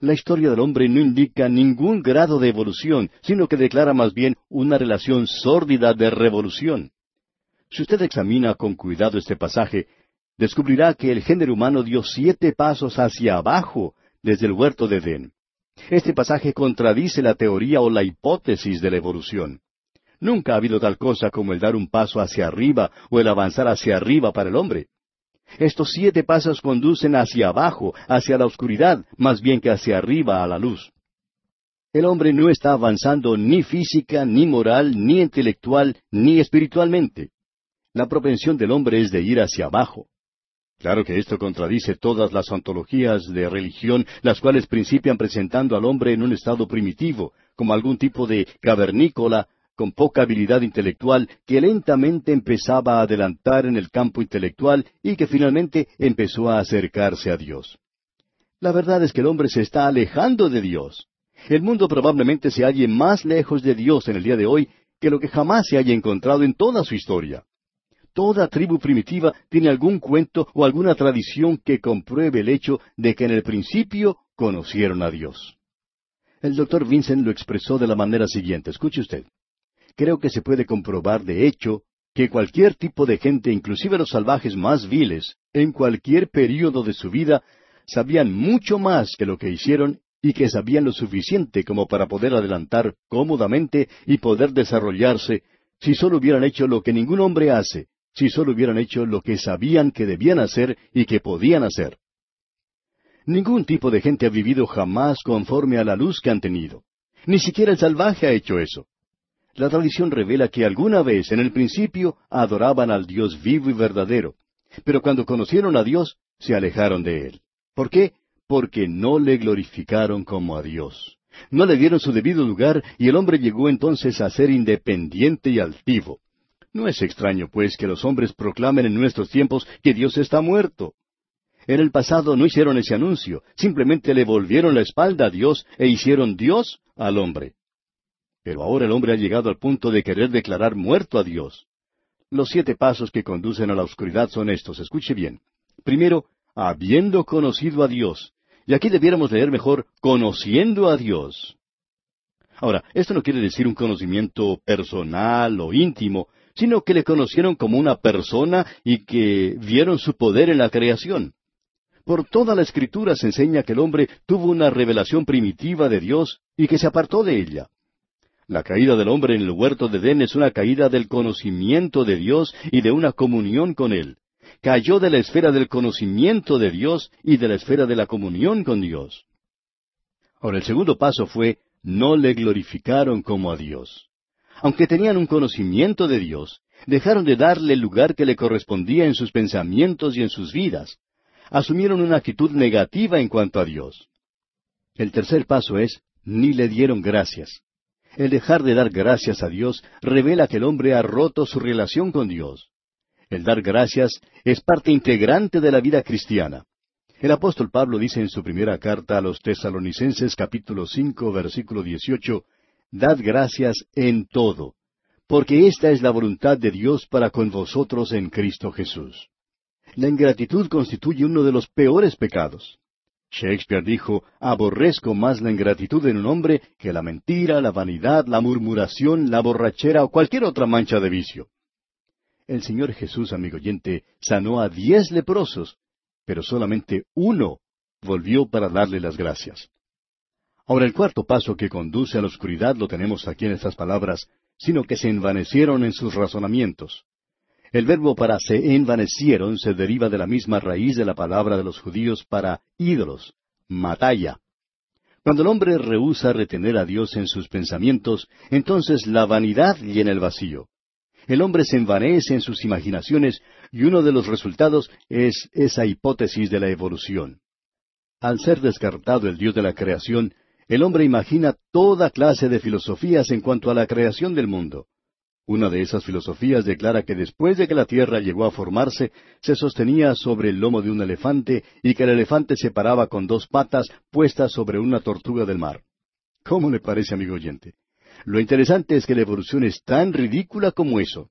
La historia del hombre no indica ningún grado de evolución, sino que declara más bien una relación sórdida de revolución. Si usted examina con cuidado este pasaje, descubrirá que el género humano dio siete pasos hacia abajo desde el huerto de Edén. Este pasaje contradice la teoría o la hipótesis de la evolución. Nunca ha habido tal cosa como el dar un paso hacia arriba o el avanzar hacia arriba para el hombre. Estos siete pasos conducen hacia abajo, hacia la oscuridad, más bien que hacia arriba a la luz. El hombre no está avanzando ni física, ni moral, ni intelectual, ni espiritualmente. La propensión del hombre es de ir hacia abajo. Claro que esto contradice todas las ontologías de religión, las cuales principian presentando al hombre en un estado primitivo, como algún tipo de cavernícola, con poca habilidad intelectual, que lentamente empezaba a adelantar en el campo intelectual y que finalmente empezó a acercarse a Dios. La verdad es que el hombre se está alejando de Dios. El mundo probablemente se halle más lejos de Dios en el día de hoy que lo que jamás se haya encontrado en toda su historia. Toda tribu primitiva tiene algún cuento o alguna tradición que compruebe el hecho de que en el principio conocieron a Dios. El doctor Vincent lo expresó de la manera siguiente. Escuche usted. Creo que se puede comprobar de hecho que cualquier tipo de gente, inclusive los salvajes más viles, en cualquier período de su vida, sabían mucho más que lo que hicieron y que sabían lo suficiente como para poder adelantar cómodamente y poder desarrollarse si solo hubieran hecho lo que ningún hombre hace, si solo hubieran hecho lo que sabían que debían hacer y que podían hacer. Ningún tipo de gente ha vivido jamás conforme a la luz que han tenido. Ni siquiera el salvaje ha hecho eso. La tradición revela que alguna vez en el principio adoraban al Dios vivo y verdadero, pero cuando conocieron a Dios se alejaron de Él. ¿Por qué? Porque no le glorificaron como a Dios. No le dieron su debido lugar y el hombre llegó entonces a ser independiente y altivo. No es extraño, pues, que los hombres proclamen en nuestros tiempos que Dios está muerto. En el pasado no hicieron ese anuncio, simplemente le volvieron la espalda a Dios e hicieron Dios al hombre. Pero ahora el hombre ha llegado al punto de querer declarar muerto a Dios. Los siete pasos que conducen a la oscuridad son estos. Escuche bien. Primero, habiendo conocido a Dios. Y aquí debiéramos leer mejor, conociendo a Dios. Ahora, esto no quiere decir un conocimiento personal o íntimo, sino que le conocieron como una persona y que vieron su poder en la creación. Por toda la escritura se enseña que el hombre tuvo una revelación primitiva de Dios y que se apartó de ella. La caída del hombre en el huerto de Edén es una caída del conocimiento de Dios y de una comunión con Él cayó de la esfera del conocimiento de Dios y de la esfera de la comunión con Dios. Ahora el segundo paso fue, no le glorificaron como a Dios. Aunque tenían un conocimiento de Dios, dejaron de darle el lugar que le correspondía en sus pensamientos y en sus vidas. Asumieron una actitud negativa en cuanto a Dios. El tercer paso es, ni le dieron gracias. El dejar de dar gracias a Dios revela que el hombre ha roto su relación con Dios. El dar gracias es parte integrante de la vida cristiana. El apóstol Pablo dice en su primera carta a los tesalonicenses capítulo cinco versículo dieciocho, Dad gracias en todo, porque esta es la voluntad de Dios para con vosotros en Cristo Jesús. La ingratitud constituye uno de los peores pecados. Shakespeare dijo, aborrezco más la ingratitud en un hombre que la mentira, la vanidad, la murmuración, la borrachera o cualquier otra mancha de vicio. El Señor Jesús, amigo oyente, sanó a diez leprosos, pero solamente uno volvió para darle las gracias. Ahora el cuarto paso que conduce a la oscuridad lo tenemos aquí en estas palabras, sino que se envanecieron en sus razonamientos. El verbo para se envanecieron se deriva de la misma raíz de la palabra de los judíos para ídolos, matalla. Cuando el hombre rehúsa retener a Dios en sus pensamientos, entonces la vanidad llena el vacío el hombre se envanece en sus imaginaciones y uno de los resultados es esa hipótesis de la evolución. Al ser descartado el Dios de la creación, el hombre imagina toda clase de filosofías en cuanto a la creación del mundo. Una de esas filosofías declara que después de que la tierra llegó a formarse, se sostenía sobre el lomo de un elefante y que el elefante se paraba con dos patas puestas sobre una tortuga del mar. ¿Cómo le parece, amigo oyente? Lo interesante es que la evolución es tan ridícula como eso.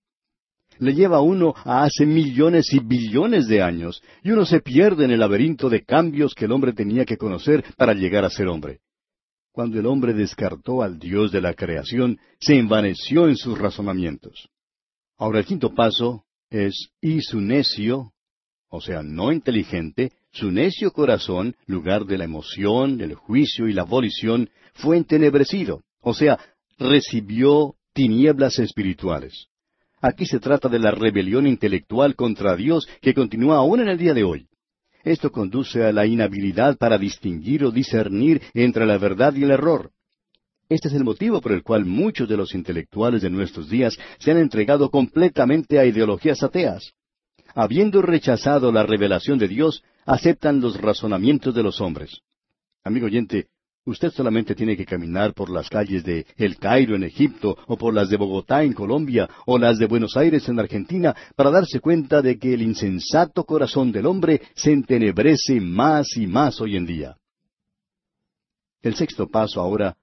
Le lleva a uno a hace millones y billones de años, y uno se pierde en el laberinto de cambios que el hombre tenía que conocer para llegar a ser hombre. Cuando el hombre descartó al Dios de la creación, se envaneció en sus razonamientos. Ahora el quinto paso es y su necio, o sea, no inteligente, su necio corazón, lugar de la emoción, el juicio y la volición, fue entenebrecido, o sea, recibió tinieblas espirituales. Aquí se trata de la rebelión intelectual contra Dios que continúa aún en el día de hoy. Esto conduce a la inhabilidad para distinguir o discernir entre la verdad y el error. Este es el motivo por el cual muchos de los intelectuales de nuestros días se han entregado completamente a ideologías ateas. Habiendo rechazado la revelación de Dios, aceptan los razonamientos de los hombres. Amigo oyente, Usted solamente tiene que caminar por las calles de El Cairo en Egipto, o por las de Bogotá en Colombia, o las de Buenos Aires en Argentina, para darse cuenta de que el insensato corazón del hombre se entenebrece más y más hoy en día. El sexto paso ahora,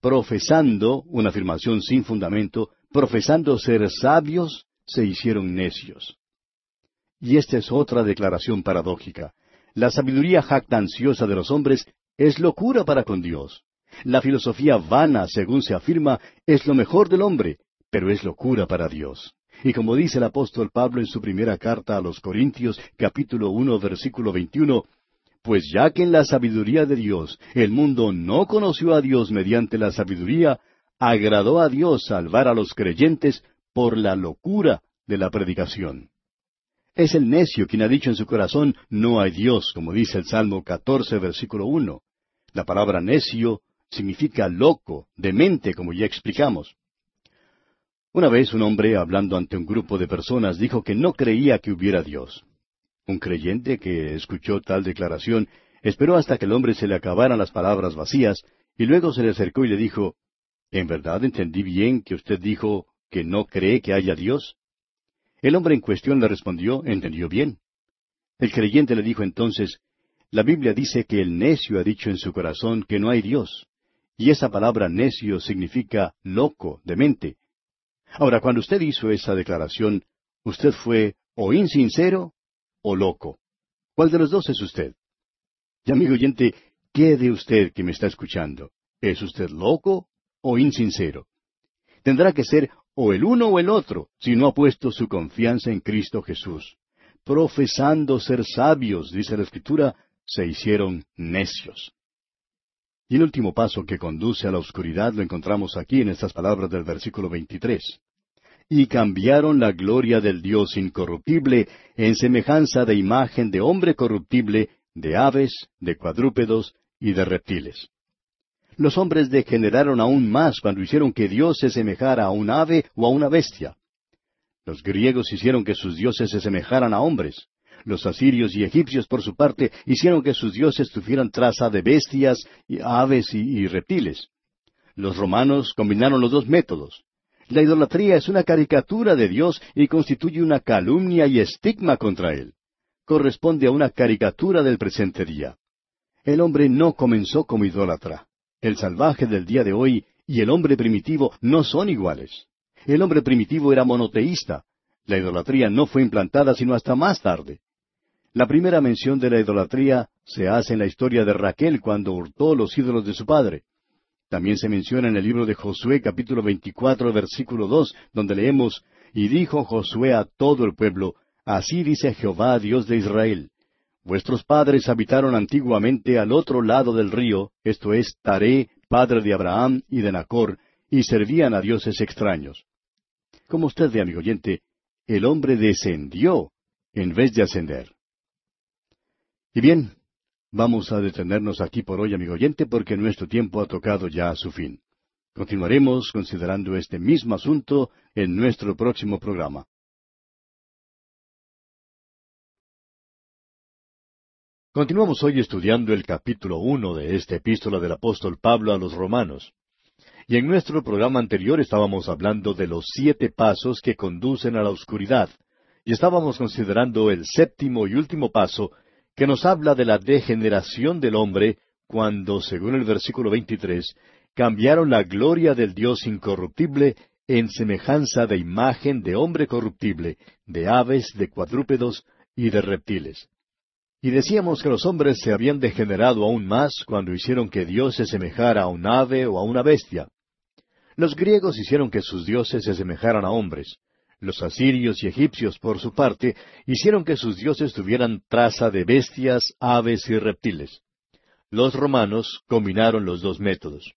profesando, una afirmación sin fundamento, profesando ser sabios, se hicieron necios. Y esta es otra declaración paradójica. La sabiduría jactanciosa de los hombres es locura para con Dios. La filosofía vana, según se afirma, es lo mejor del hombre, pero es locura para Dios. Y como dice el apóstol Pablo en su primera carta a los Corintios, capítulo uno, versículo veintiuno, pues ya que en la sabiduría de Dios el mundo no conoció a Dios mediante la sabiduría, agradó a Dios salvar a los creyentes por la locura de la predicación. Es el necio quien ha dicho en su corazón, no hay Dios, como dice el Salmo 14, versículo 1. La palabra necio significa loco, demente, como ya explicamos. Una vez un hombre, hablando ante un grupo de personas, dijo que no creía que hubiera Dios. Un creyente que escuchó tal declaración esperó hasta que el hombre se le acabaran las palabras vacías, y luego se le acercó y le dijo, ¿En verdad entendí bien que usted dijo que no cree que haya Dios? El hombre en cuestión le respondió, entendió bien. El creyente le dijo entonces, la Biblia dice que el necio ha dicho en su corazón que no hay Dios, y esa palabra necio significa loco, demente. Ahora, cuando usted hizo esa declaración, usted fue o insincero o loco. ¿Cuál de los dos es usted? Y amigo oyente, ¿qué de usted que me está escuchando? ¿Es usted loco o insincero? Tendrá que ser o el uno o el otro, si no ha puesto su confianza en Cristo Jesús. Profesando ser sabios, dice la Escritura, se hicieron necios. Y el último paso que conduce a la oscuridad lo encontramos aquí en estas palabras del versículo 23. Y cambiaron la gloria del Dios incorruptible en semejanza de imagen de hombre corruptible, de aves, de cuadrúpedos y de reptiles. Los hombres degeneraron aún más cuando hicieron que Dios se semejara a un ave o a una bestia. Los griegos hicieron que sus dioses se semejaran a hombres. Los asirios y egipcios, por su parte, hicieron que sus dioses tuvieran traza de bestias, aves y reptiles. Los romanos combinaron los dos métodos. La idolatría es una caricatura de Dios y constituye una calumnia y estigma contra Él. Corresponde a una caricatura del presente día. El hombre no comenzó como idólatra. El salvaje del día de hoy y el hombre primitivo no son iguales. El hombre primitivo era monoteísta. La idolatría no fue implantada sino hasta más tarde. La primera mención de la idolatría se hace en la historia de Raquel cuando hurtó los ídolos de su padre. También se menciona en el libro de Josué capítulo 24 versículo 2, donde leemos, Y dijo Josué a todo el pueblo, Así dice Jehová Dios de Israel, Vuestros padres habitaron antiguamente al otro lado del río, esto es, Taré, padre de Abraham y de Nacor, y servían a dioses extraños. Como usted ve, amigo oyente, el hombre descendió en vez de ascender. Y bien, vamos a detenernos aquí por hoy, amigo oyente, porque nuestro tiempo ha tocado ya a su fin. Continuaremos considerando este mismo asunto en nuestro próximo programa. Continuamos hoy estudiando el capítulo uno de esta epístola del apóstol Pablo a los romanos. Y en nuestro programa anterior estábamos hablando de los siete pasos que conducen a la oscuridad, y estábamos considerando el séptimo y último paso, que nos habla de la degeneración del hombre cuando, según el versículo 23, cambiaron la gloria del Dios incorruptible en semejanza de imagen de hombre corruptible, de aves, de cuadrúpedos y de reptiles. Y decíamos que los hombres se habían degenerado aún más cuando hicieron que Dios se semejara a un ave o a una bestia. Los griegos hicieron que sus dioses se semejaran a hombres. Los asirios y egipcios, por su parte, hicieron que sus dioses tuvieran traza de bestias, aves y reptiles. Los romanos combinaron los dos métodos.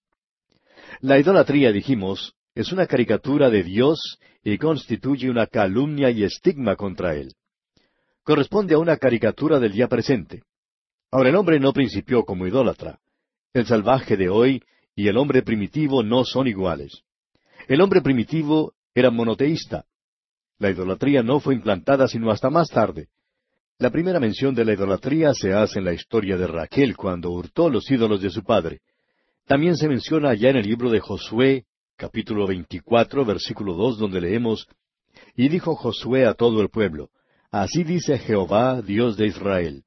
La idolatría, dijimos, es una caricatura de Dios y constituye una calumnia y estigma contra Él corresponde a una caricatura del día presente. Ahora el hombre no principió como idólatra. El salvaje de hoy y el hombre primitivo no son iguales. El hombre primitivo era monoteísta. La idolatría no fue implantada sino hasta más tarde. La primera mención de la idolatría se hace en la historia de Raquel cuando hurtó los ídolos de su padre. También se menciona allá en el libro de Josué, capítulo 24, versículo 2, donde leemos, Y dijo Josué a todo el pueblo, Así dice Jehová, Dios de Israel.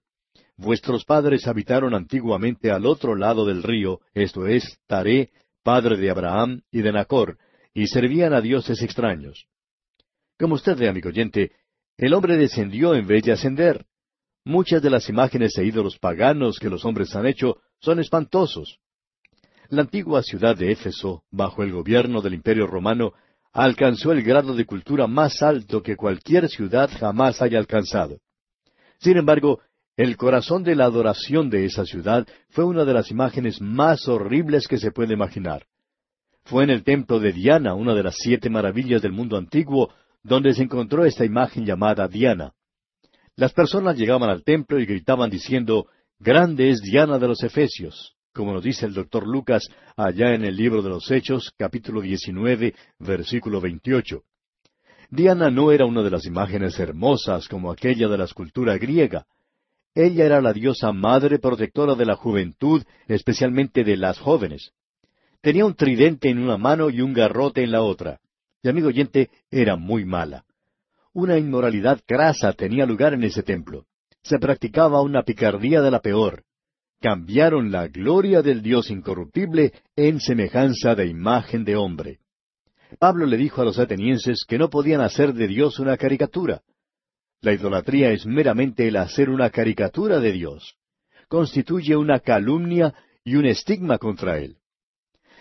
Vuestros padres habitaron antiguamente al otro lado del río, esto es, Taré, padre de Abraham y de Nacor, y servían a dioses extraños. Como usted ve, amigo oyente, el hombre descendió en vez de ascender. Muchas de las imágenes e ídolos paganos que los hombres han hecho son espantosos. La antigua ciudad de Éfeso, bajo el gobierno del Imperio romano, alcanzó el grado de cultura más alto que cualquier ciudad jamás haya alcanzado. Sin embargo, el corazón de la adoración de esa ciudad fue una de las imágenes más horribles que se puede imaginar. Fue en el templo de Diana, una de las siete maravillas del mundo antiguo, donde se encontró esta imagen llamada Diana. Las personas llegaban al templo y gritaban diciendo, Grande es Diana de los Efesios, como nos dice el doctor Lucas allá en el libro de los Hechos, capítulo 19, versículo 28. Diana no era una de las imágenes hermosas como aquella de la escultura griega. Ella era la diosa madre protectora de la juventud, especialmente de las jóvenes. Tenía un tridente en una mano y un garrote en la otra. Y amigo oyente, era muy mala. Una inmoralidad grasa tenía lugar en ese templo. Se practicaba una picardía de la peor. Cambiaron la gloria del Dios incorruptible en semejanza de imagen de hombre. Pablo le dijo a los atenienses que no podían hacer de Dios una caricatura. La idolatría es meramente el hacer una caricatura de Dios. Constituye una calumnia y un estigma contra Él.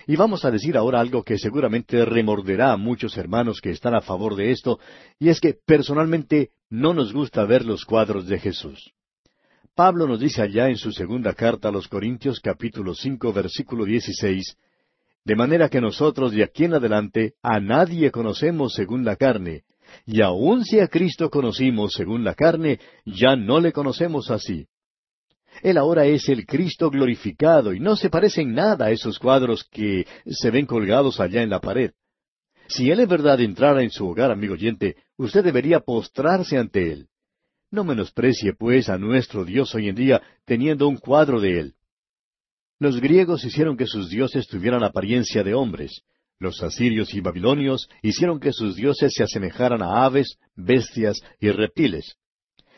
Y vamos a decir ahora algo que seguramente remorderá a muchos hermanos que están a favor de esto, y es que personalmente no nos gusta ver los cuadros de Jesús. Pablo nos dice allá en su segunda carta a los Corintios capítulo cinco versículo dieciséis, de manera que nosotros de aquí en adelante a nadie conocemos según la carne, y aun si a Cristo conocimos según la carne, ya no le conocemos así. Él ahora es el Cristo glorificado y no se parece en nada a esos cuadros que se ven colgados allá en la pared. Si Él es verdad entrara en su hogar, amigo oyente, usted debería postrarse ante Él. No menosprecie, pues, a nuestro Dios hoy en día teniendo un cuadro de Él. Los griegos hicieron que sus dioses tuvieran apariencia de hombres. Los asirios y babilonios hicieron que sus dioses se asemejaran a aves, bestias y reptiles.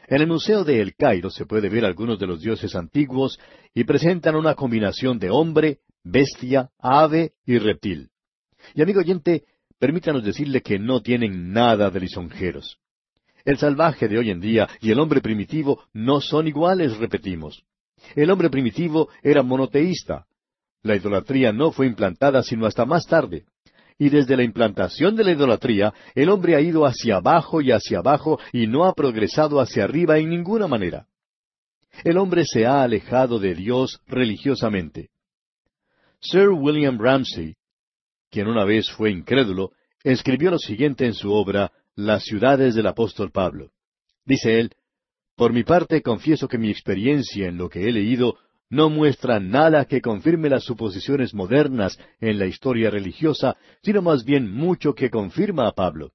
En el Museo de El Cairo se puede ver algunos de los dioses antiguos y presentan una combinación de hombre, bestia, ave y reptil. Y amigo oyente, permítanos decirle que no tienen nada de lisonjeros. El salvaje de hoy en día y el hombre primitivo no son iguales, repetimos. El hombre primitivo era monoteísta. La idolatría no fue implantada sino hasta más tarde. Y desde la implantación de la idolatría, el hombre ha ido hacia abajo y hacia abajo y no ha progresado hacia arriba en ninguna manera. El hombre se ha alejado de Dios religiosamente. Sir William Ramsay, quien una vez fue incrédulo, escribió lo siguiente en su obra Las ciudades del apóstol Pablo. Dice él, por mi parte, confieso que mi experiencia en lo que he leído no muestra nada que confirme las suposiciones modernas en la historia religiosa, sino más bien mucho que confirma a Pablo.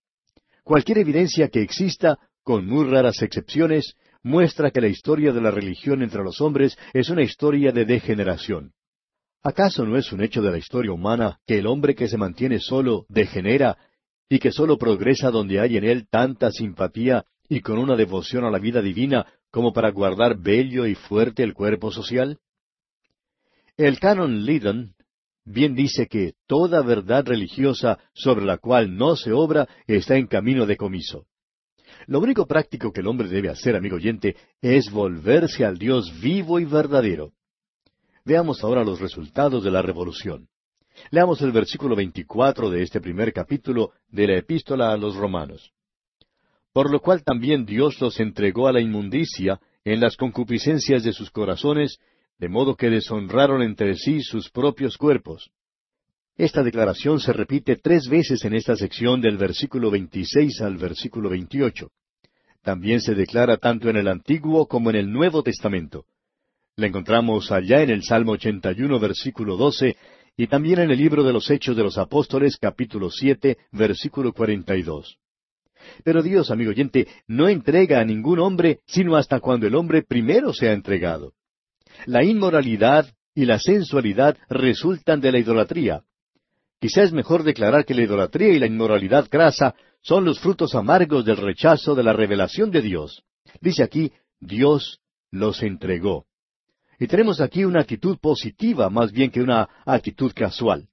Cualquier evidencia que exista, con muy raras excepciones, muestra que la historia de la religión entre los hombres es una historia de degeneración. ¿Acaso no es un hecho de la historia humana que el hombre que se mantiene solo degenera y que solo progresa donde hay en él tanta simpatía y con una devoción a la vida divina como para guardar bello y fuerte el cuerpo social? El canon Liddon bien dice que toda verdad religiosa sobre la cual no se obra está en camino de comiso. Lo único práctico que el hombre debe hacer, amigo oyente, es volverse al Dios vivo y verdadero. Veamos ahora los resultados de la revolución. Leamos el versículo 24 de este primer capítulo de la epístola a los romanos por lo cual también Dios los entregó a la inmundicia en las concupiscencias de sus corazones, de modo que deshonraron entre sí sus propios cuerpos. Esta declaración se repite tres veces en esta sección del versículo 26 al versículo 28. También se declara tanto en el Antiguo como en el Nuevo Testamento. La encontramos allá en el Salmo 81, versículo 12, y también en el libro de los Hechos de los Apóstoles, capítulo 7, versículo 42. Pero Dios, amigo oyente, no entrega a ningún hombre sino hasta cuando el hombre primero se ha entregado. La inmoralidad y la sensualidad resultan de la idolatría. Quizá es mejor declarar que la idolatría y la inmoralidad grasa son los frutos amargos del rechazo de la revelación de Dios. Dice aquí, Dios los entregó. Y tenemos aquí una actitud positiva más bien que una actitud casual.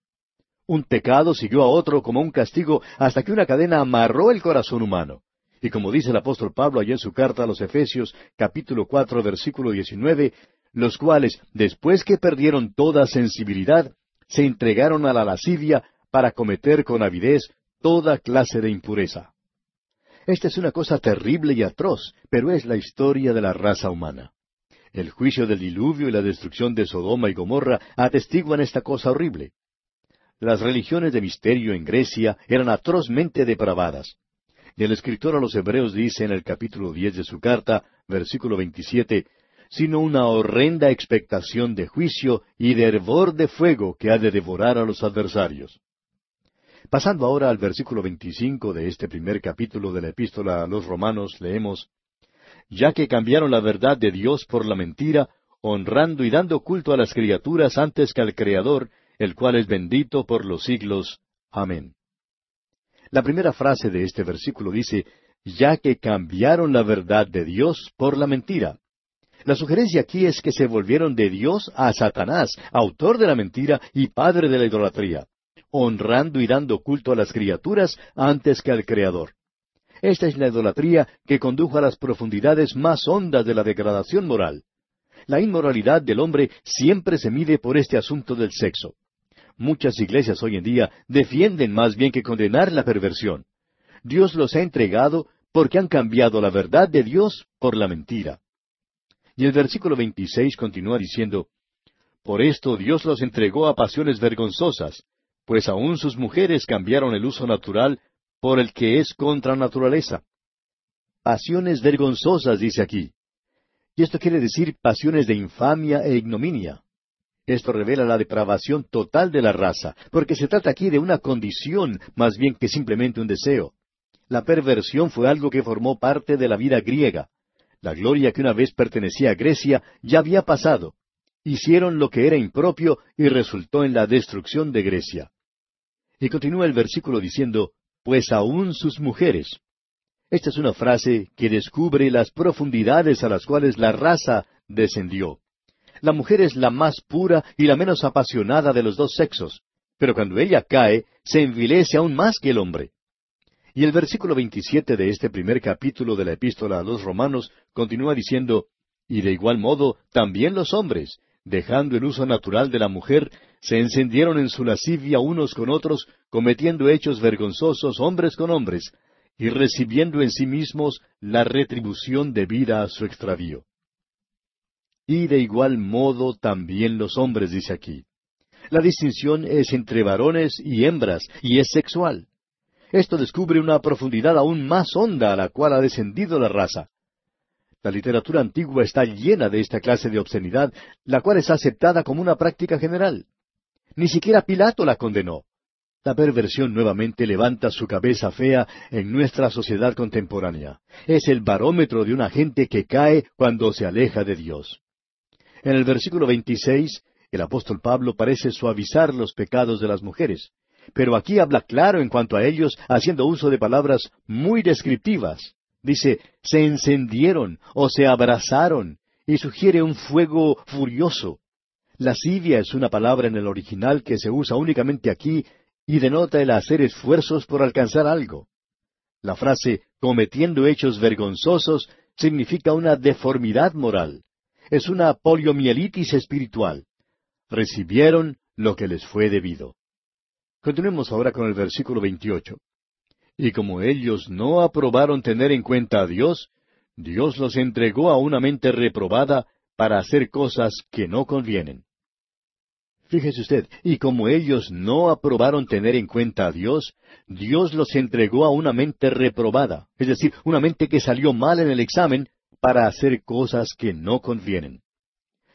Un pecado siguió a otro como un castigo hasta que una cadena amarró el corazón humano. Y como dice el apóstol Pablo allá en su carta a los Efesios capítulo cuatro versículo diecinueve, los cuales, después que perdieron toda sensibilidad, se entregaron a la lascivia para cometer con avidez toda clase de impureza. Esta es una cosa terrible y atroz, pero es la historia de la raza humana. El juicio del diluvio y la destrucción de Sodoma y Gomorra atestiguan esta cosa horrible. Las religiones de misterio en Grecia eran atrozmente depravadas. Y el escritor a los Hebreos dice en el capítulo diez de su carta, versículo veintisiete, sino una horrenda expectación de juicio y de hervor de fuego que ha de devorar a los adversarios. Pasando ahora al versículo veinticinco de este primer capítulo de la epístola a los romanos, leemos Ya que cambiaron la verdad de Dios por la mentira, honrando y dando culto a las criaturas antes que al Creador, el cual es bendito por los siglos. Amén. La primera frase de este versículo dice, ya que cambiaron la verdad de Dios por la mentira. La sugerencia aquí es que se volvieron de Dios a Satanás, autor de la mentira y padre de la idolatría, honrando y dando culto a las criaturas antes que al Creador. Esta es la idolatría que condujo a las profundidades más hondas de la degradación moral. La inmoralidad del hombre siempre se mide por este asunto del sexo. Muchas iglesias hoy en día defienden más bien que condenar la perversión. Dios los ha entregado porque han cambiado la verdad de Dios por la mentira. Y el versículo 26 continúa diciendo, Por esto Dios los entregó a pasiones vergonzosas, pues aun sus mujeres cambiaron el uso natural por el que es contra naturaleza. Pasiones vergonzosas, dice aquí. Y esto quiere decir pasiones de infamia e ignominia. Esto revela la depravación total de la raza, porque se trata aquí de una condición más bien que simplemente un deseo. La perversión fue algo que formó parte de la vida griega. La gloria que una vez pertenecía a Grecia ya había pasado. Hicieron lo que era impropio y resultó en la destrucción de Grecia. Y continúa el versículo diciendo, pues aún sus mujeres. Esta es una frase que descubre las profundidades a las cuales la raza descendió. La mujer es la más pura y la menos apasionada de los dos sexos, pero cuando ella cae, se envilece aún más que el hombre. Y el versículo 27 de este primer capítulo de la epístola a los romanos continúa diciendo, Y de igual modo también los hombres, dejando el uso natural de la mujer, se encendieron en su lascivia unos con otros, cometiendo hechos vergonzosos hombres con hombres, y recibiendo en sí mismos la retribución debida a su extravío. Y de igual modo también los hombres, dice aquí. La distinción es entre varones y hembras, y es sexual. Esto descubre una profundidad aún más honda a la cual ha descendido la raza. La literatura antigua está llena de esta clase de obscenidad, la cual es aceptada como una práctica general. Ni siquiera Pilato la condenó. La perversión nuevamente levanta su cabeza fea en nuestra sociedad contemporánea. Es el barómetro de una gente que cae cuando se aleja de Dios. En el versículo 26, el apóstol Pablo parece suavizar los pecados de las mujeres. Pero aquí habla claro en cuanto a ellos, haciendo uso de palabras muy descriptivas. Dice, se encendieron o se abrazaron, y sugiere un fuego furioso. Lascivia es una palabra en el original que se usa únicamente aquí y denota el hacer esfuerzos por alcanzar algo. La frase cometiendo hechos vergonzosos significa una deformidad moral. Es una poliomielitis espiritual. Recibieron lo que les fue debido. Continuemos ahora con el versículo 28. Y como ellos no aprobaron tener en cuenta a Dios, Dios los entregó a una mente reprobada para hacer cosas que no convienen. Fíjese usted, y como ellos no aprobaron tener en cuenta a Dios, Dios los entregó a una mente reprobada, es decir, una mente que salió mal en el examen para hacer cosas que no convienen.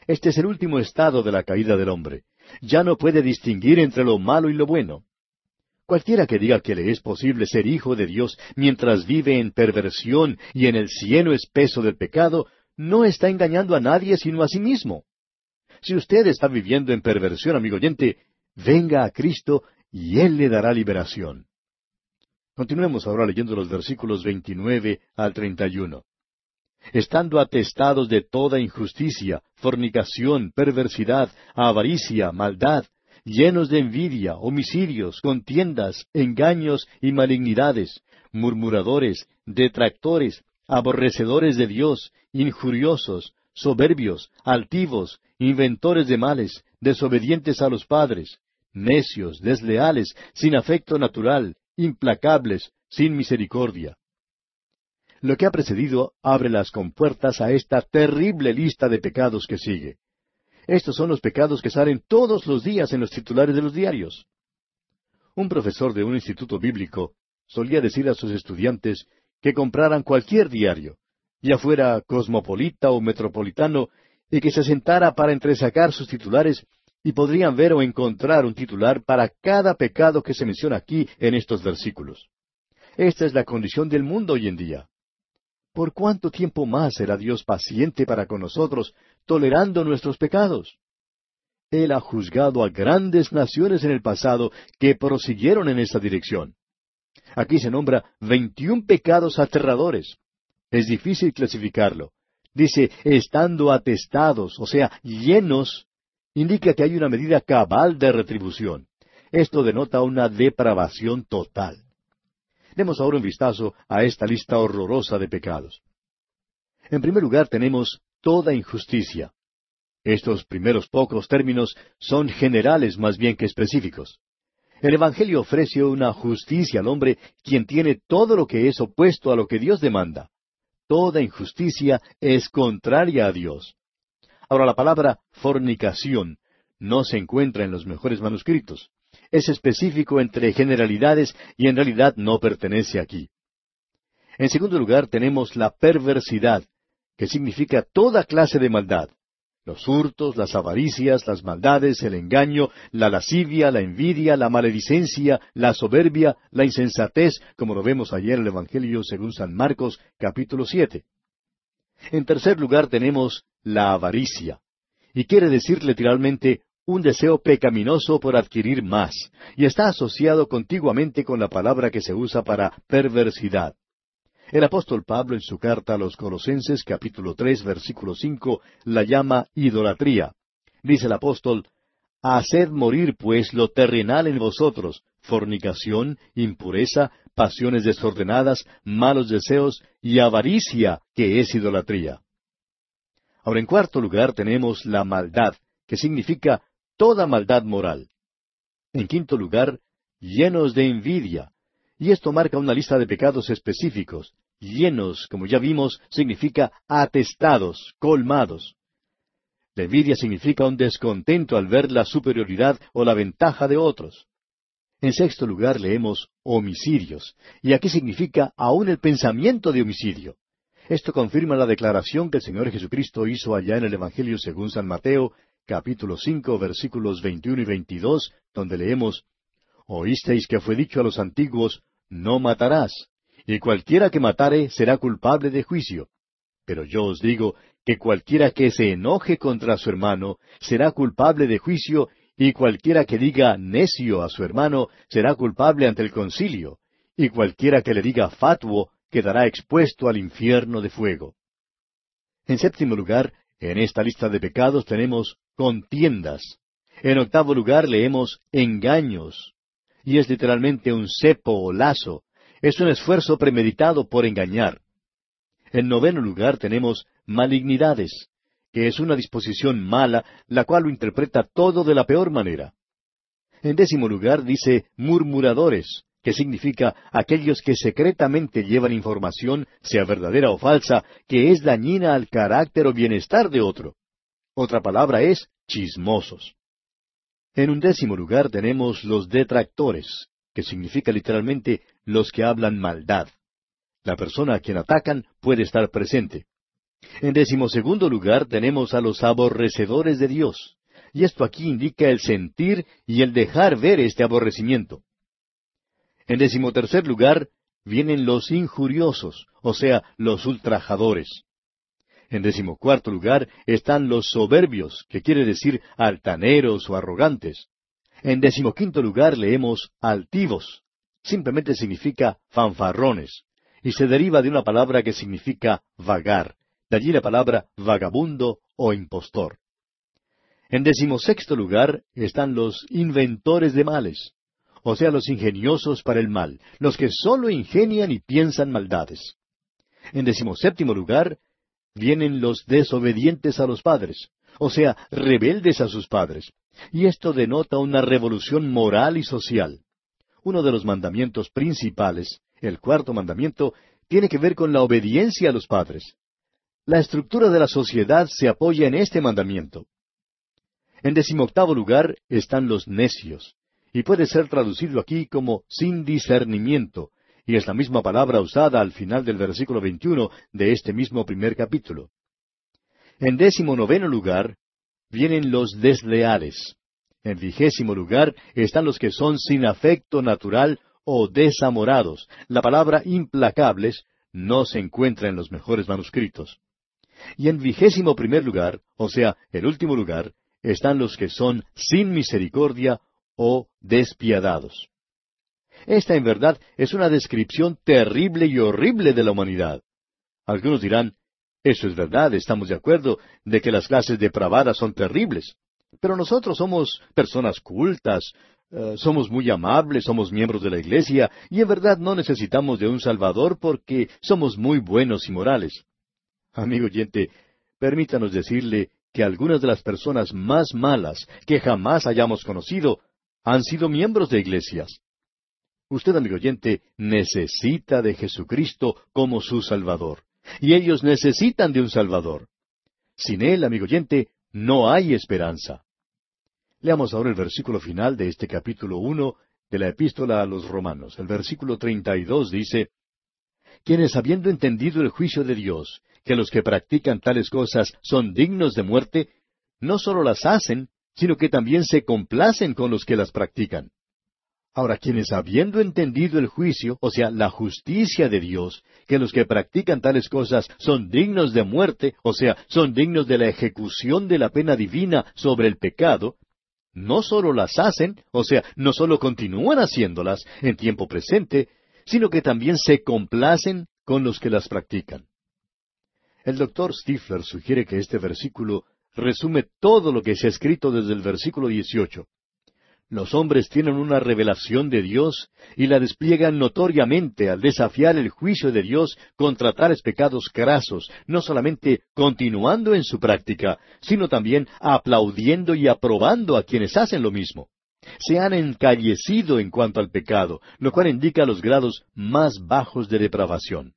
Este es el último estado de la caída del hombre ya no puede distinguir entre lo malo y lo bueno. Cualquiera que diga que le es posible ser hijo de Dios mientras vive en perversión y en el cieno espeso del pecado, no está engañando a nadie sino a sí mismo. Si usted está viviendo en perversión, amigo oyente, venga a Cristo y Él le dará liberación. Continuemos ahora leyendo los versículos 29 al 31. Estando atestados de toda injusticia, fornicación, perversidad, avaricia, maldad, llenos de envidia, homicidios, contiendas, engaños y malignidades, murmuradores, detractores, aborrecedores de Dios, injuriosos, soberbios, altivos, inventores de males, desobedientes a los padres, necios, desleales, sin afecto natural, implacables, sin misericordia. Lo que ha precedido abre las compuertas a esta terrible lista de pecados que sigue. Estos son los pecados que salen todos los días en los titulares de los diarios. Un profesor de un instituto bíblico solía decir a sus estudiantes que compraran cualquier diario, ya fuera cosmopolita o metropolitano, y que se sentara para entresacar sus titulares y podrían ver o encontrar un titular para cada pecado que se menciona aquí en estos versículos. Esta es la condición del mundo hoy en día. ¿Por cuánto tiempo más será Dios paciente para con nosotros, tolerando nuestros pecados? Él ha juzgado a grandes naciones en el pasado que prosiguieron en esa dirección. Aquí se nombra veintiún pecados aterradores. Es difícil clasificarlo. Dice, estando atestados, o sea, llenos indica que hay una medida cabal de retribución. Esto denota una depravación total. Demos ahora un vistazo a esta lista horrorosa de pecados. En primer lugar tenemos toda injusticia. Estos primeros pocos términos son generales más bien que específicos. El Evangelio ofrece una justicia al hombre quien tiene todo lo que es opuesto a lo que Dios demanda. Toda injusticia es contraria a Dios. Ahora la palabra fornicación no se encuentra en los mejores manuscritos. Es específico entre generalidades y en realidad no pertenece aquí. En segundo lugar tenemos la perversidad, que significa toda clase de maldad. Los hurtos, las avaricias, las maldades, el engaño, la lascivia, la envidia, la maledicencia, la soberbia, la insensatez, como lo vemos ayer en el Evangelio según San Marcos capítulo siete. En tercer lugar tenemos la avaricia, y quiere decir literalmente un deseo pecaminoso por adquirir más, y está asociado contiguamente con la palabra que se usa para perversidad. El apóstol Pablo en su carta a los Colosenses capítulo tres versículo cinco la llama idolatría. Dice el apóstol, Haced morir pues lo terrenal en vosotros, fornicación, impureza, pasiones desordenadas, malos deseos y avaricia, que es idolatría. Ahora, en cuarto lugar tenemos la maldad, que significa toda maldad moral. En quinto lugar, llenos de envidia. Y esto marca una lista de pecados específicos. Llenos, como ya vimos, significa atestados, colmados. La significa un descontento al ver la superioridad o la ventaja de otros. En sexto lugar leemos homicidios, y aquí significa aún el pensamiento de homicidio. Esto confirma la declaración que el Señor Jesucristo hizo allá en el Evangelio según San Mateo, capítulo cinco, versículos veintiuno y veintidós, donde leemos Oísteis que fue dicho a los antiguos, No matarás, y cualquiera que matare será culpable de juicio. Pero yo os digo que cualquiera que se enoje contra su hermano será culpable de juicio, y cualquiera que diga necio a su hermano será culpable ante el concilio, y cualquiera que le diga fatuo quedará expuesto al infierno de fuego. En séptimo lugar, en esta lista de pecados tenemos contiendas. En octavo lugar leemos engaños. Y es literalmente un cepo o lazo. Es un esfuerzo premeditado por engañar. En noveno lugar tenemos malignidades, que es una disposición mala, la cual lo interpreta todo de la peor manera. En décimo lugar dice murmuradores, que significa aquellos que secretamente llevan información, sea verdadera o falsa, que es dañina al carácter o bienestar de otro. Otra palabra es chismosos. En un décimo lugar tenemos los detractores, que significa literalmente los que hablan maldad. La persona a quien atacan puede estar presente. En decimosegundo lugar tenemos a los aborrecedores de Dios. Y esto aquí indica el sentir y el dejar ver este aborrecimiento. En decimotercer lugar vienen los injuriosos, o sea, los ultrajadores. En decimocuarto lugar están los soberbios, que quiere decir altaneros o arrogantes. En decimoquinto lugar leemos altivos. Simplemente significa fanfarrones, y se deriva de una palabra que significa vagar. De allí la palabra vagabundo o impostor. En decimosexto lugar están los inventores de males, o sea, los ingeniosos para el mal, los que sólo ingenian y piensan maldades. En decimoséptimo lugar vienen los desobedientes a los padres, o sea, rebeldes a sus padres. Y esto denota una revolución moral y social. Uno de los mandamientos principales, el cuarto mandamiento, tiene que ver con la obediencia a los padres. La estructura de la sociedad se apoya en este mandamiento. En decimoctavo lugar están los necios, y puede ser traducido aquí como sin discernimiento, y es la misma palabra usada al final del versículo 21 de este mismo primer capítulo. En décimo noveno lugar vienen los desleales. En vigésimo lugar están los que son sin afecto natural o desamorados. La palabra implacables no se encuentra en los mejores manuscritos. Y en vigésimo primer lugar, o sea, el último lugar, están los que son sin misericordia o despiadados. Esta en verdad es una descripción terrible y horrible de la humanidad. Algunos dirán, eso es verdad, estamos de acuerdo de que las clases depravadas son terribles. Pero nosotros somos personas cultas, eh, somos muy amables, somos miembros de la Iglesia, y en verdad no necesitamos de un Salvador porque somos muy buenos y morales. Amigo oyente, permítanos decirle que algunas de las personas más malas que jamás hayamos conocido han sido miembros de iglesias. Usted, amigo oyente, necesita de Jesucristo como su Salvador. Y ellos necesitan de un Salvador. Sin Él, amigo oyente, no hay esperanza. Leamos ahora el versículo final de este capítulo uno de la epístola a los Romanos. El versículo treinta y dos dice Quienes habiendo entendido el juicio de Dios, que los que practican tales cosas son dignos de muerte, no sólo las hacen, sino que también se complacen con los que las practican. Ahora, quienes habiendo entendido el juicio, o sea, la justicia de Dios, que los que practican tales cosas son dignos de muerte, o sea, son dignos de la ejecución de la pena divina sobre el pecado, no sólo las hacen, o sea, no sólo continúan haciéndolas en tiempo presente, sino que también se complacen con los que las practican. El doctor Stifler sugiere que este versículo resume todo lo que se ha escrito desde el versículo 18. Los hombres tienen una revelación de Dios y la despliegan notoriamente al desafiar el juicio de Dios contra tales pecados grasos, no solamente continuando en su práctica, sino también aplaudiendo y aprobando a quienes hacen lo mismo. Se han encallecido en cuanto al pecado, lo cual indica los grados más bajos de depravación.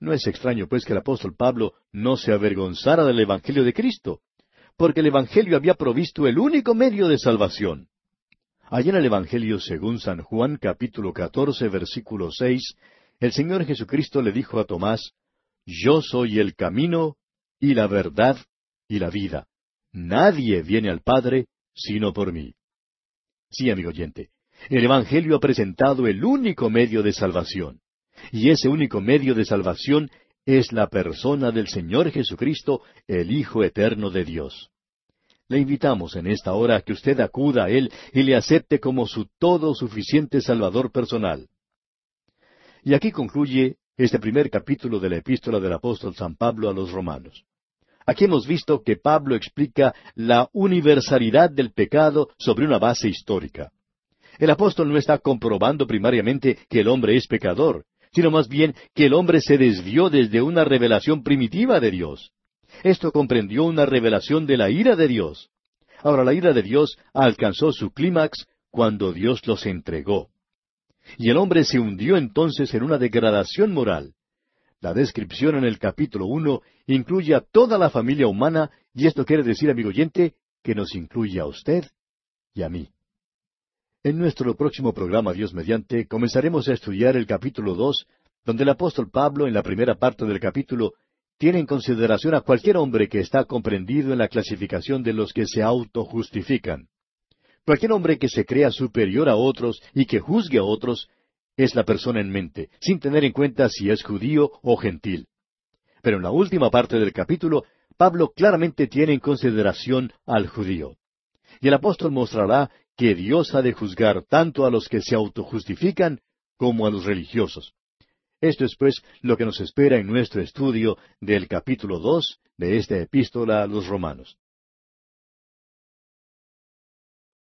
No es extraño, pues, que el apóstol Pablo no se avergonzara del Evangelio de Cristo, porque el Evangelio había provisto el único medio de salvación. Allá en el Evangelio según San Juan capítulo catorce versículo seis, el Señor Jesucristo le dijo a Tomás, Yo soy el camino y la verdad y la vida. Nadie viene al Padre sino por mí. Sí, amigo oyente, el Evangelio ha presentado el único medio de salvación. Y ese único medio de salvación es la persona del Señor Jesucristo, el Hijo Eterno de Dios. Le invitamos en esta hora a que usted acuda a Él y le acepte como su todo suficiente Salvador personal. Y aquí concluye este primer capítulo de la epístola del apóstol San Pablo a los romanos. Aquí hemos visto que Pablo explica la universalidad del pecado sobre una base histórica. El apóstol no está comprobando primariamente que el hombre es pecador, sino más bien que el hombre se desvió desde una revelación primitiva de Dios. Esto comprendió una revelación de la ira de Dios. Ahora la ira de Dios alcanzó su clímax cuando Dios los entregó. Y el hombre se hundió entonces en una degradación moral. La descripción en el capítulo uno incluye a toda la familia humana, y esto quiere decir, amigo oyente, que nos incluye a usted y a mí. En nuestro próximo programa, Dios mediante, comenzaremos a estudiar el capítulo dos, donde el apóstol Pablo, en la primera parte del capítulo, tiene en consideración a cualquier hombre que está comprendido en la clasificación de los que se autojustifican. Cualquier hombre que se crea superior a otros y que juzgue a otros es la persona en mente, sin tener en cuenta si es judío o gentil. Pero en la última parte del capítulo, Pablo claramente tiene en consideración al judío. Y el apóstol mostrará que Dios ha de juzgar tanto a los que se autojustifican como a los religiosos. Esto es pues lo que nos espera en nuestro estudio del capítulo dos de esta epístola a los romanos.